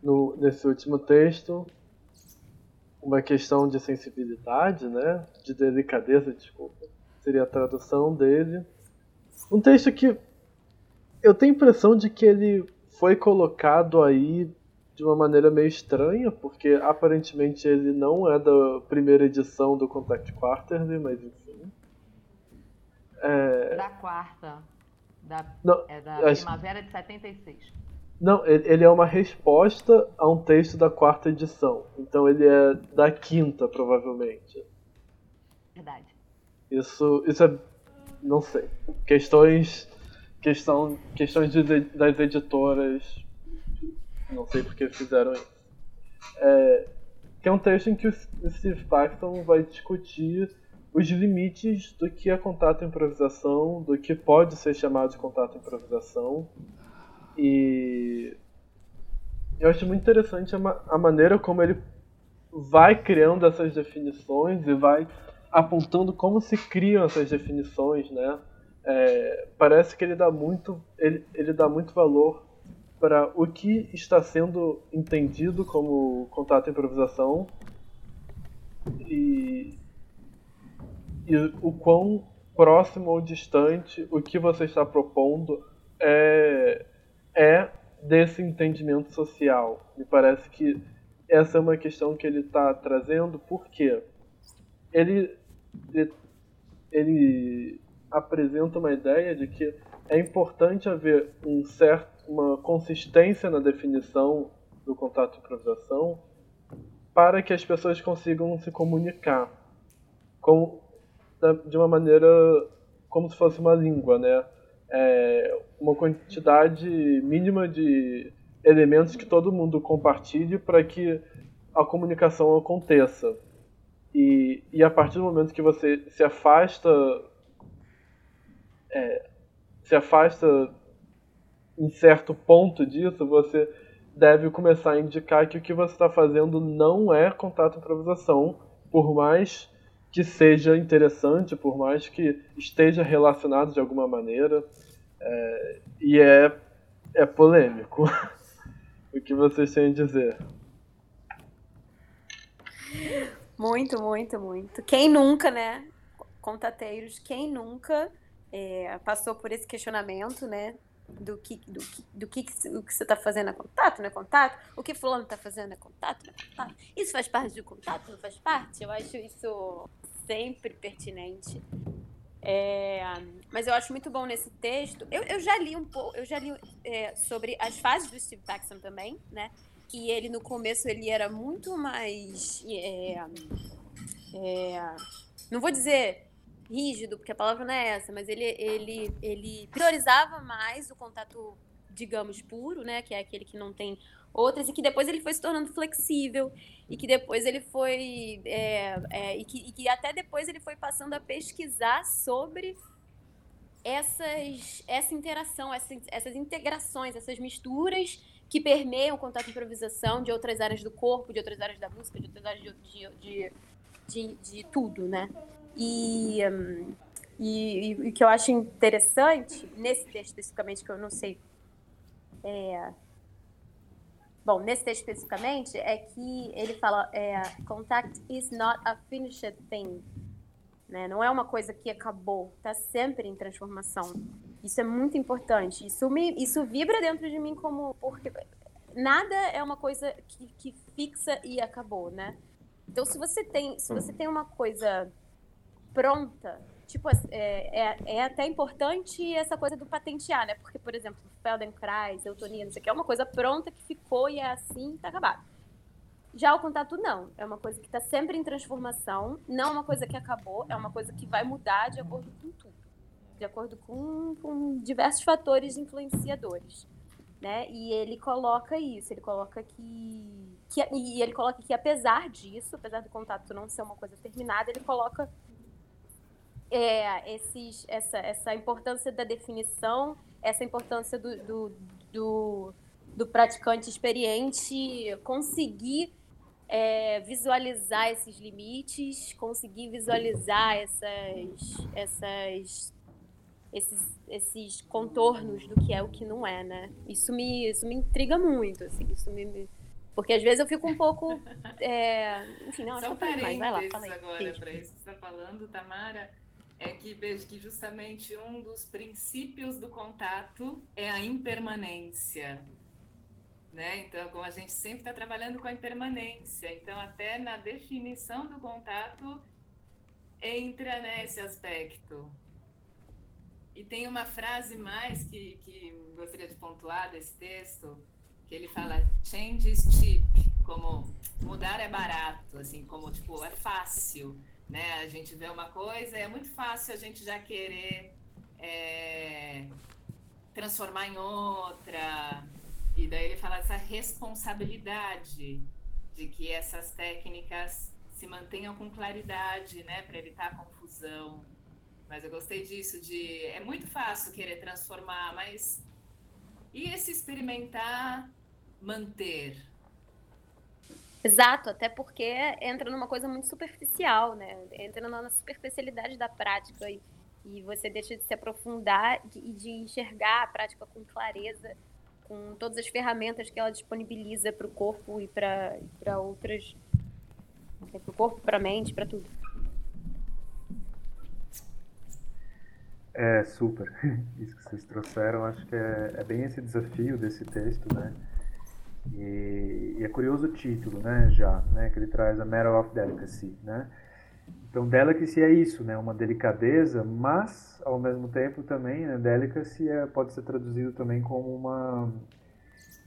no, nesse último texto, uma questão de sensibilidade, né? De delicadeza, desculpa. Seria a tradução dele. Um texto que eu tenho a impressão de que ele foi colocado aí de uma maneira meio estranha, porque aparentemente ele não é da primeira edição do Contact Quarterly, mas enfim. É... Da quarta. Da, não, é da primavera de 76. Não, ele é uma resposta a um texto da quarta edição. Então ele é da quinta, provavelmente. Verdade. Isso, isso é. Não sei. Questões. Questão, questões de, das editoras. Não sei porque fizeram isso. É, é um texto em que o Steve Paxton vai discutir os limites do que é contato improvisação, do que pode ser chamado de contato improvisação e eu acho muito interessante a, ma a maneira como ele vai criando essas definições e vai apontando como se criam essas definições, né? É, parece que ele dá muito, ele, ele dá muito valor para o que está sendo entendido como contato improvisação e, e o quão próximo ou distante o que você está propondo é, é desse entendimento social. Me parece que essa é uma questão que ele está trazendo, porque ele, ele, ele apresenta uma ideia de que é importante haver um certo, uma consistência na definição do contato improvisação para que as pessoas consigam se comunicar com, de uma maneira como se fosse uma língua, né? é, uma quantidade mínima de elementos que todo mundo compartilhe para que a comunicação aconteça. E, e a partir do momento que você se afasta, é, se afasta em certo ponto disso, você deve começar a indicar que o que você está fazendo não é contato improvisação, por mais que seja interessante, por mais que esteja relacionado de alguma maneira. É, e é, é polêmico. o que vocês têm a dizer? Muito, muito, muito. Quem nunca, né? Contateiros, quem nunca é, passou por esse questionamento, né? Do que, do que, do que, o que você está fazendo é contato, não é contato? O que fulano está fazendo é contato, não é contato? Isso faz parte do contato, não faz parte? Eu acho isso sempre pertinente. É, mas eu acho muito bom nesse texto. Eu, eu já li um pouco, eu já li é, sobre as fases do Steve Paxton também, né? Que ele no começo ele era muito mais, é, é, não vou dizer rígido, porque a palavra não é essa, mas ele, ele, ele priorizava mais o contato, digamos, puro, né? Que é aquele que não tem outras, e que depois ele foi se tornando flexível, e que depois ele foi. É, é, e, que, e que até depois ele foi passando a pesquisar sobre essas, essa interação, essas, essas integrações, essas misturas que permeiam o contato de improvisação de outras áreas do corpo, de outras áreas da música, de outras áreas de, de, de, de, de tudo, né? E, um, e, e, o que eu acho interessante, nesse texto especificamente, que eu não sei é, bom, nesse texto especificamente, é que ele fala: é, contact is not a finished thing. Né? Não é uma coisa que acabou, está sempre em transformação. Isso é muito importante. Isso, me, isso vibra dentro de mim como. Porque nada é uma coisa que, que fixa e acabou, né? Então, se você tem, se você tem uma coisa pronta, tipo, é, é, é, até importante essa coisa do patentear, né? Porque, por exemplo, Feldenkrais, eutonia, não sei o que, é uma coisa pronta que ficou e é assim, tá acabado. Já o contato, não. É uma coisa que está sempre em transformação, não é uma coisa que acabou, é uma coisa que vai mudar de acordo com tudo. De acordo com, com diversos fatores influenciadores. Né? E ele coloca isso, ele coloca que, que. E ele coloca que, apesar disso, apesar do contato não ser uma coisa terminada, ele coloca é, esses, essa, essa importância da definição, essa importância do, do, do, do praticante experiente conseguir é, visualizar esses limites, conseguir visualizar essas, essas, esses, esses contornos do que é o que não é, né? Isso me, isso me intriga muito, assim, isso me, me... porque às vezes eu fico um pouco, é... enfim, não, Só acho que eu mais, vai lá, fala aí. agora para isso que você está falando, Tamara, é que vejo que justamente um dos princípios do contato é a impermanência. Né? Então, como a gente sempre está trabalhando com a impermanência, então até na definição do contato entra nesse aspecto. E tem uma frase mais que, que gostaria de pontuar desse texto, que ele fala change is cheap, como mudar é barato, assim, como tipo, é fácil né? A gente vê uma coisa, é muito fácil a gente já querer é, transformar em outra. E daí ele fala dessa responsabilidade de que essas técnicas se mantenham com claridade, né, para evitar confusão. Mas eu gostei disso de é muito fácil querer transformar, mas e esse experimentar manter, Exato, até porque entra numa coisa muito superficial, né? Entra na superficialidade da prática e, e você deixa de se aprofundar e de, de, enxergar a prática com clareza, com todas as ferramentas que ela disponibiliza para o corpo e para outras. Para o corpo, para a mente, para tudo. É, super. Isso que vocês trouxeram, acho que é, é bem esse desafio desse texto, né? E, e, é curioso o título, né, já, né, que ele traz a Matter of Delicacy, né? Então, delicacy é isso, né, uma delicadeza, mas, ao mesmo tempo, também, né, delicacy é, pode ser traduzido também como uma...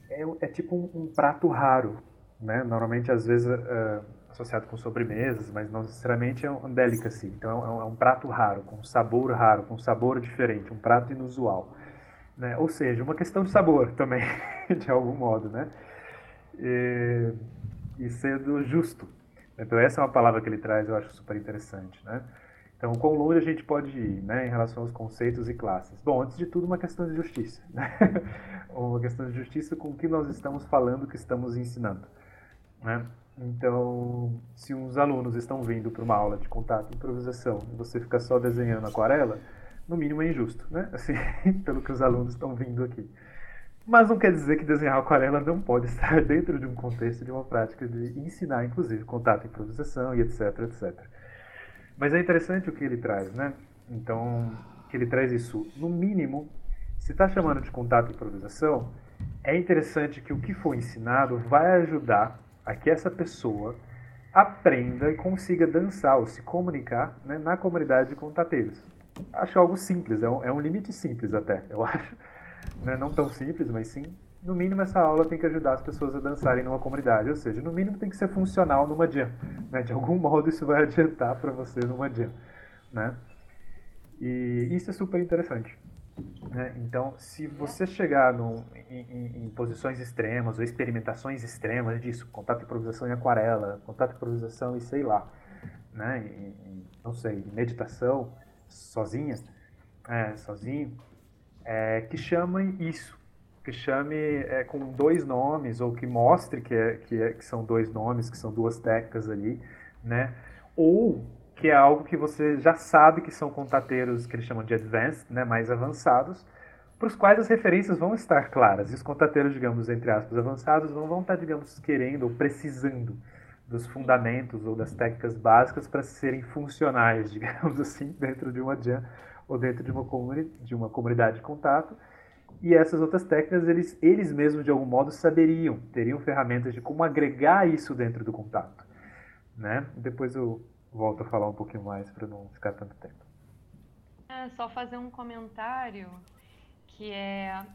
É, é tipo um, um, prato raro, né? Normalmente, às vezes, é, associado com sobremesas, mas não necessariamente é um delicacy. Então, é um, é um prato raro, com sabor raro, com sabor diferente, um prato inusual. Né? Ou seja, uma questão de sabor também, de algum modo, né? E, e sendo justo. Então essa é uma palavra que ele traz, eu acho super interessante, né? Então, quão longe a gente pode ir, né, em relação aos conceitos e classes? Bom, antes de tudo, uma questão de justiça, né? uma questão de justiça com o que nós estamos falando, que estamos ensinando, né? Então, se uns alunos estão vindo para uma aula de contato improvisação e você fica só desenhando aquarela, no mínimo é injusto, né? Assim, pelo que os alunos estão vindo aqui. Mas não quer dizer que desenhar aquarela não pode estar dentro de um contexto de uma prática de ensinar, inclusive, contato, improvisação e etc, etc. Mas é interessante o que ele traz, né? Então, que ele traz isso, no mínimo, se está chamando de contato e improvisação, é interessante que o que foi ensinado vai ajudar a que essa pessoa aprenda e consiga dançar ou se comunicar né, na comunidade de contateiros. Acho algo simples, é um, é um limite simples até, eu acho né? não tão simples, mas sim, no mínimo essa aula tem que ajudar as pessoas a dançarem numa comunidade, ou seja, no mínimo tem que ser funcional numa jam, né? de algum modo isso vai adiantar para você numa jam, né? E isso é super interessante. Né? Então, se você chegar no, em, em, em, posições extremas ou experimentações extremas disso, contato improvisação em aquarela, contato improvisação e sei lá, né? Não sei, meditação sozinha, é, sozinho, é, que chame isso, que chame é, com dois nomes, ou que mostre que, é, que, é, que são dois nomes, que são duas técnicas ali, né? Ou que é algo que você já sabe que são contateiros que eles chamam de advanced, né, mais avançados, para os quais as referências vão estar claras. E os contateiros, digamos, entre aspas, avançados, não vão estar, digamos, querendo ou precisando dos fundamentos ou das técnicas básicas para serem funcionais, digamos assim, dentro de uma jam ou dentro de uma, de uma comunidade de contato. E essas outras técnicas, eles, eles mesmos, de algum modo, saberiam, teriam ferramentas de como agregar isso dentro do contato. Né? Depois eu volto a falar um pouquinho mais para não ficar tanto tempo. É, só fazer um comentário que é,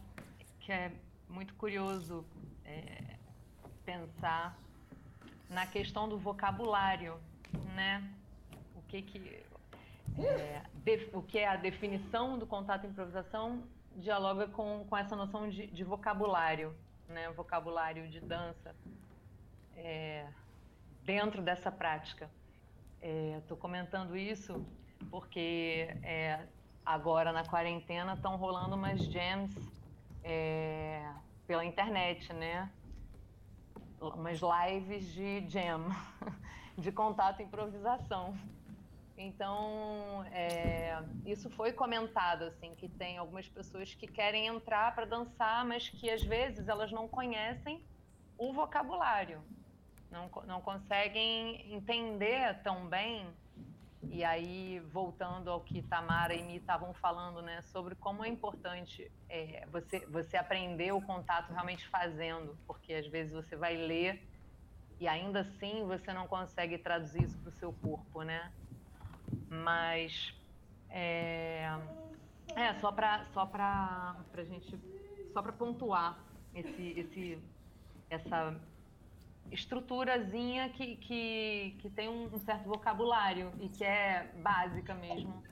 que é muito curioso é, pensar na questão do vocabulário, né? O que que é, de, o que é a definição do contato improvisação dialoga com, com essa noção de, de vocabulário, né? Vocabulário de dança é, dentro dessa prática. Estou é, comentando isso porque é, agora na quarentena estão rolando umas jams é, pela internet, né? Umas lives de jam, de contato e improvisação. Então, é, isso foi comentado, assim, que tem algumas pessoas que querem entrar para dançar, mas que às vezes elas não conhecem o vocabulário, não, não conseguem entender tão bem e aí, voltando ao que Tamara e Mi estavam falando, né, sobre como é importante é, você, você aprender o contato realmente fazendo, porque às vezes você vai ler e ainda assim você não consegue traduzir isso para o seu corpo, né? Mas é, é só para só para gente só para pontuar esse esse essa estruturazinha que, que, que tem um, certo vocabulário e que é básica mesmo,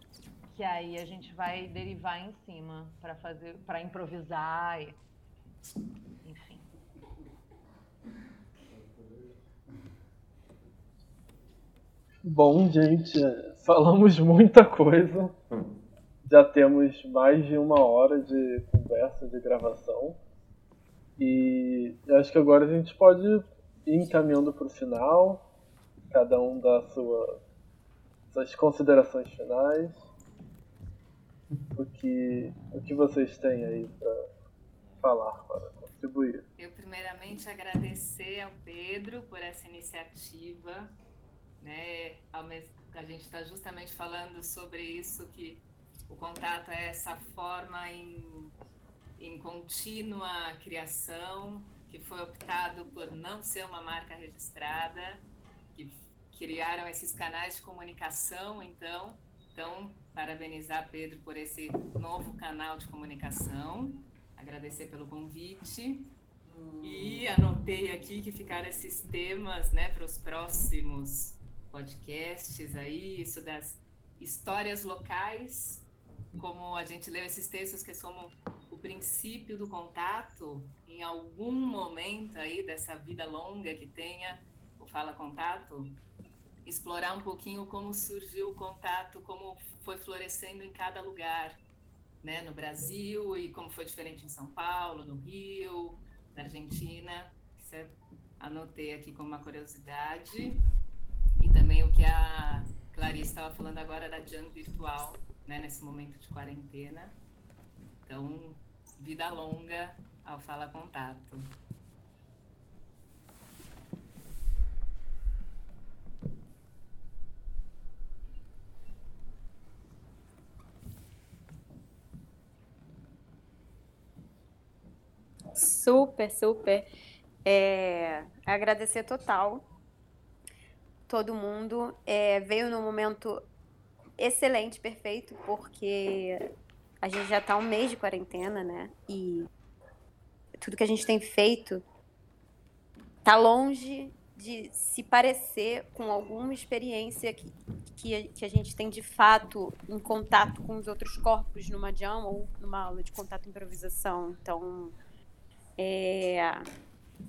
que aí a gente vai derivar em cima para fazer, para improvisar, e, enfim. Bom, gente, falamos muita coisa. Já temos mais de uma hora de conversa, de gravação. E acho que agora a gente pode encaminhando para o final, cada um dá sua, suas considerações finais. O que, o que vocês têm aí para falar, para contribuir? Eu, primeiramente, agradecer ao Pedro por essa iniciativa. Né? A gente está justamente falando sobre isso, que o contato é essa forma em, em contínua criação, que foi optado por não ser uma marca registrada, que criaram esses canais de comunicação, então. Então, parabenizar Pedro por esse novo canal de comunicação, agradecer pelo convite. E anotei aqui que ficaram esses temas né, para os próximos podcasts aí, isso das histórias locais, como a gente leu esses textos que são o princípio do contato, em algum momento aí dessa vida longa que tenha o Fala Contato, explorar um pouquinho como surgiu o contato, como foi florescendo em cada lugar, né, no Brasil e como foi diferente em São Paulo, no Rio, na Argentina. Anotei aqui como uma curiosidade. Que a Clarice estava falando agora da Jam virtual, né, nesse momento de quarentena. Então, vida longa ao Fala Contato. Super, super. É, agradecer total todo mundo. É, veio no momento excelente, perfeito, porque a gente já está um mês de quarentena, né? E tudo que a gente tem feito está longe de se parecer com alguma experiência que, que, que, a gente tem de fato em contato com os outros corpos numa jam ou numa aula de contato e improvisação. Então, é,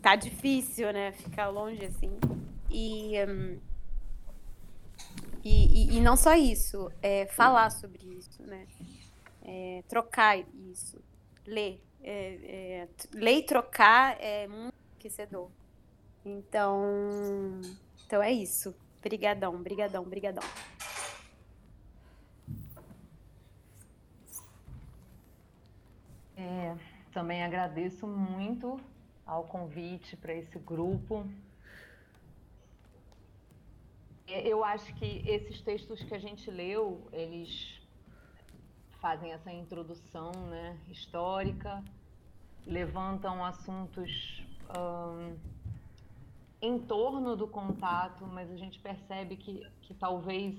tá difícil, né? Ficar longe assim. E, um, e, e, e, não só isso, é falar sobre isso, né? É, trocar isso, ler, é, é, ler e trocar é muito enriquecedor. Então, então é isso. Brigadão, brigadão, brigadão. também agradeço muito ao convite para esse grupo. É, eu acho que esses textos que a gente leu, eles fazem essa introdução né, histórica, levantam assuntos um, em torno do contato, mas a gente percebe que, que talvez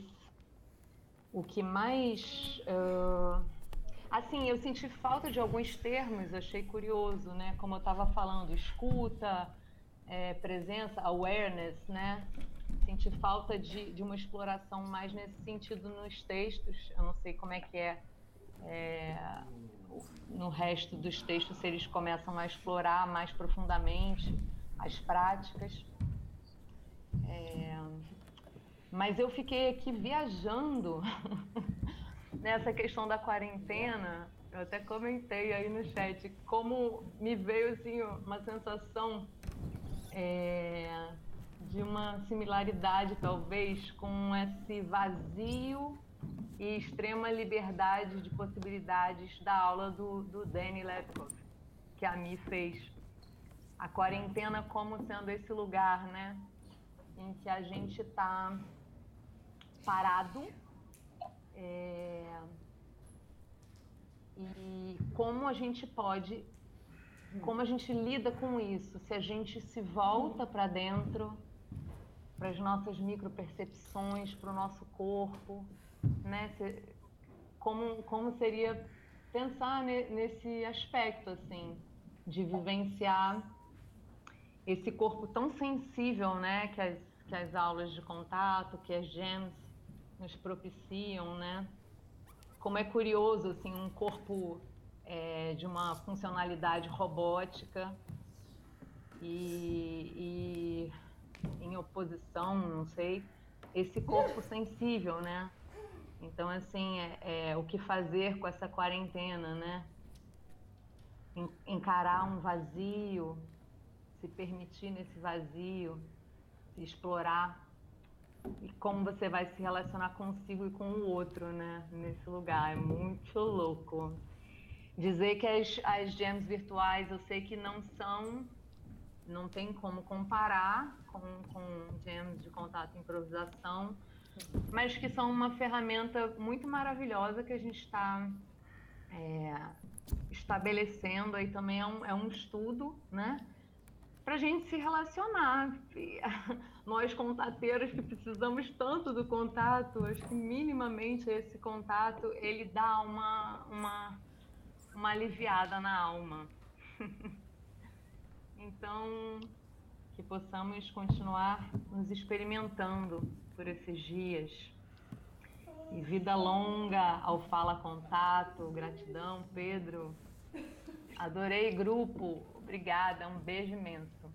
o que mais. Uh, assim, eu senti falta de alguns termos, achei curioso, né? Como eu estava falando, escuta, é, presença, awareness, né? Senti falta de, de uma exploração mais nesse sentido nos textos. Eu não sei como é que é, é no resto dos textos, se eles começam a explorar mais profundamente as práticas. É, mas eu fiquei aqui viajando nessa questão da quarentena. Eu até comentei aí no chat como me veio assim uma sensação é, de uma similaridade talvez com esse vazio e extrema liberdade de possibilidades da aula do, do Danny Lepkoff, que a Mi fez. A quarentena como sendo esse lugar, né? Em que a gente está parado é, e como a gente pode, como a gente lida com isso, se a gente se volta para dentro, para as nossas micropercepções, para o nosso corpo, né? Como, como seria pensar ne, nesse aspecto, assim, de vivenciar esse corpo tão sensível, né? Que as, que as aulas de contato, que as gems nos propiciam, né? Como é curioso, assim, um corpo é, de uma funcionalidade robótica e, e em oposição, não sei, esse corpo sensível, né? Então, assim, é, é, o que fazer com essa quarentena, né? Encarar um vazio, se permitir nesse vazio, se explorar e como você vai se relacionar consigo e com o outro, né? Nesse lugar. É muito louco. Dizer que as, as jams virtuais eu sei que não são, não tem como comparar com, com jams de contato e improvisação, mas que são uma ferramenta muito maravilhosa que a gente está é, estabelecendo aí também é um, é um estudo, né? Para a gente se relacionar. Nós contateiros que precisamos tanto do contato, acho que minimamente esse contato ele dá uma, uma, uma aliviada na alma. então, que possamos continuar nos experimentando por esses dias. E vida longa ao Fala Contato. Gratidão, Pedro. Adorei grupo. Obrigada. Um beijo imenso.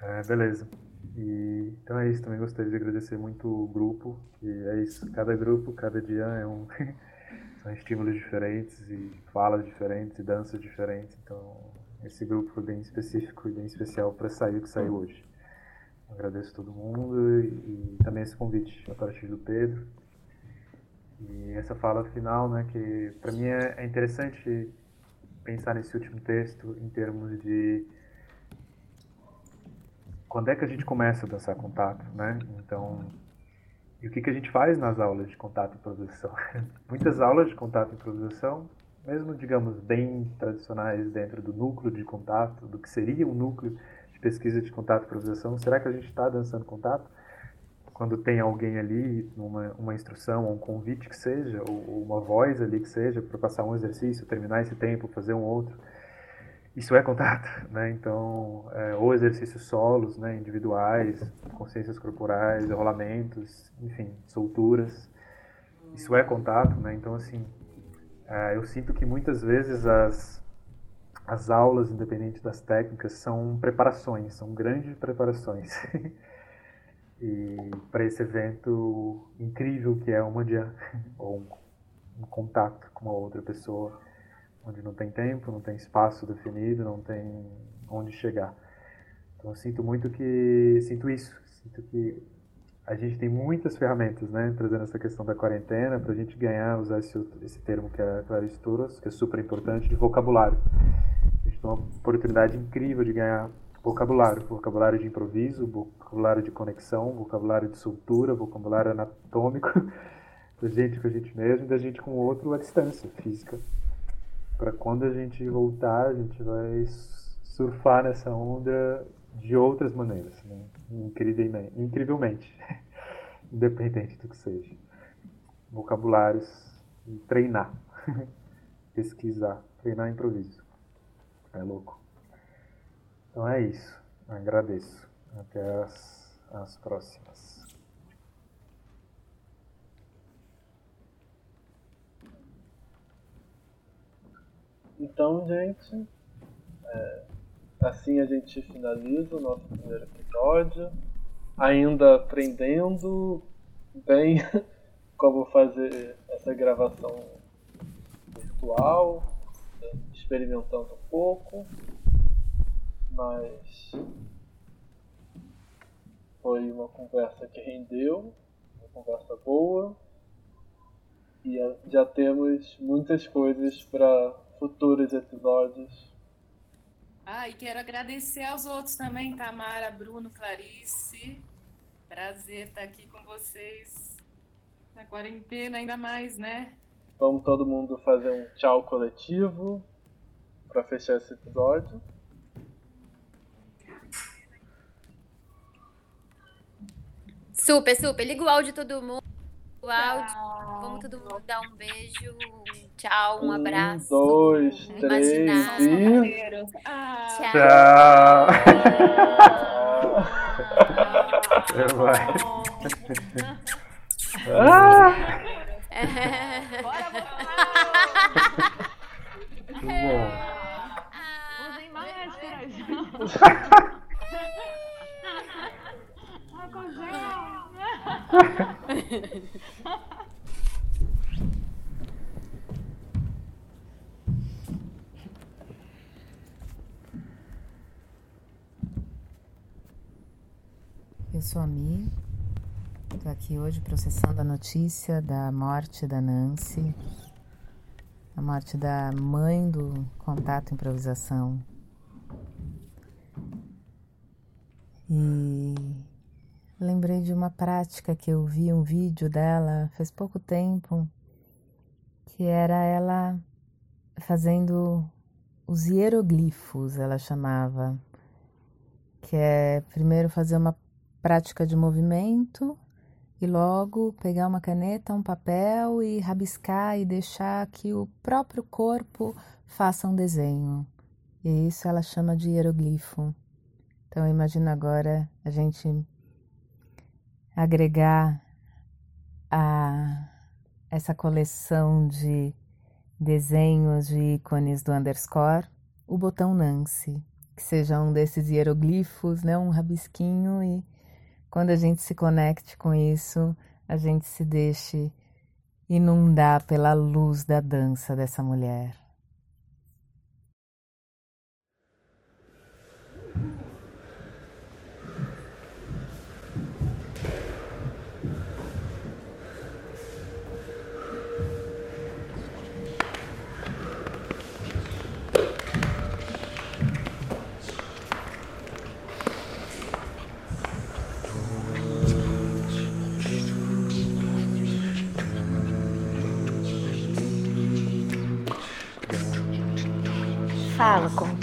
É, beleza. E, então é isso. Também gostaria de agradecer muito o grupo. Que é isso. Cada grupo, cada dia é um. são estímulos diferentes e falas diferentes e danças diferentes. Então esse grupo foi bem específico e bem especial para sair o que saiu hoje. Agradeço todo mundo e, e também esse convite a partir do Pedro. E essa fala final, né, que para mim é, é interessante pensar nesse último texto em termos de quando é que a gente começa a dançar contato, né? Então, e o que, que a gente faz nas aulas de contato e improvisação? Muitas aulas de contato e improvisação mesmo, digamos, bem tradicionais dentro do núcleo de contato, do que seria um núcleo de pesquisa de contato e improvisação, será que a gente está dançando contato? Quando tem alguém ali, uma, uma instrução, ou um convite que seja, ou, uma voz ali que seja, para passar um exercício, terminar esse tempo, fazer um outro, isso é contato, né? Então, é, ou exercícios solos, né, individuais, consciências corporais, rolamentos, enfim, solturas, isso é contato, né? Então, assim, é, eu sinto que muitas vezes as, as aulas, independente das técnicas, são preparações, são grandes preparações. e para esse evento incrível que é uma dia ou um, um contato com uma outra pessoa, onde não tem tempo, não tem espaço definido, não tem onde chegar. Então eu sinto muito que sinto isso, sinto que a gente tem muitas ferramentas, né, trazendo essa questão da quarentena, para a gente ganhar, usar esse, esse termo que é Clarice Turas, que é super importante, de vocabulário. A gente tem uma oportunidade incrível de ganhar vocabulário, vocabulário de improviso, vocabulário de conexão, vocabulário de soltura, vocabulário anatômico, da gente com a gente mesmo e da gente com o outro à distância física. Para quando a gente voltar, a gente vai surfar nessa onda de outras maneiras, né? incrivelmente, incrivelmente, independente do que seja. Vocabulários treinar, pesquisar, treinar improviso. É louco. Então é isso. Agradeço. Até as, as próximas. Então, gente, é, assim a gente finaliza o nosso primeiro episódio. Ainda aprendendo bem como fazer essa gravação virtual, experimentando um pouco, mas foi uma conversa que rendeu, uma conversa boa e já temos muitas coisas para futuros episódios. Ah, e quero agradecer aos outros também, Tamara, Bruno, Clarice. Prazer estar aqui com vocês na quarentena, ainda mais, né? Vamos todo mundo fazer um tchau coletivo para fechar esse episódio. Super, super. Liga o áudio de todo mundo. O áudio. Vamos todo mundo dar um beijo. Um tchau, um abraço. Um, dois, três e... Ah, tchau. Tchau. Ah. Bora, Muito bom. Usem máscaras. Eu sou a Mi, estou aqui hoje processando a notícia da morte da Nancy, a morte da mãe do Contato Improvisação. E lembrei de uma prática que eu vi um vídeo dela faz pouco tempo, que era ela fazendo os hieroglifos, ela chamava, que é primeiro fazer uma prática de movimento e logo pegar uma caneta, um papel e rabiscar e deixar que o próprio corpo faça um desenho. E isso ela chama de hieroglifo. Então imagina agora a gente agregar a essa coleção de desenhos de ícones do underscore o botão Nancy, que seja um desses hieroglifos, né, um rabisquinho e quando a gente se conecte com isso, a gente se deixe inundar pela luz da dança dessa mulher. fala, como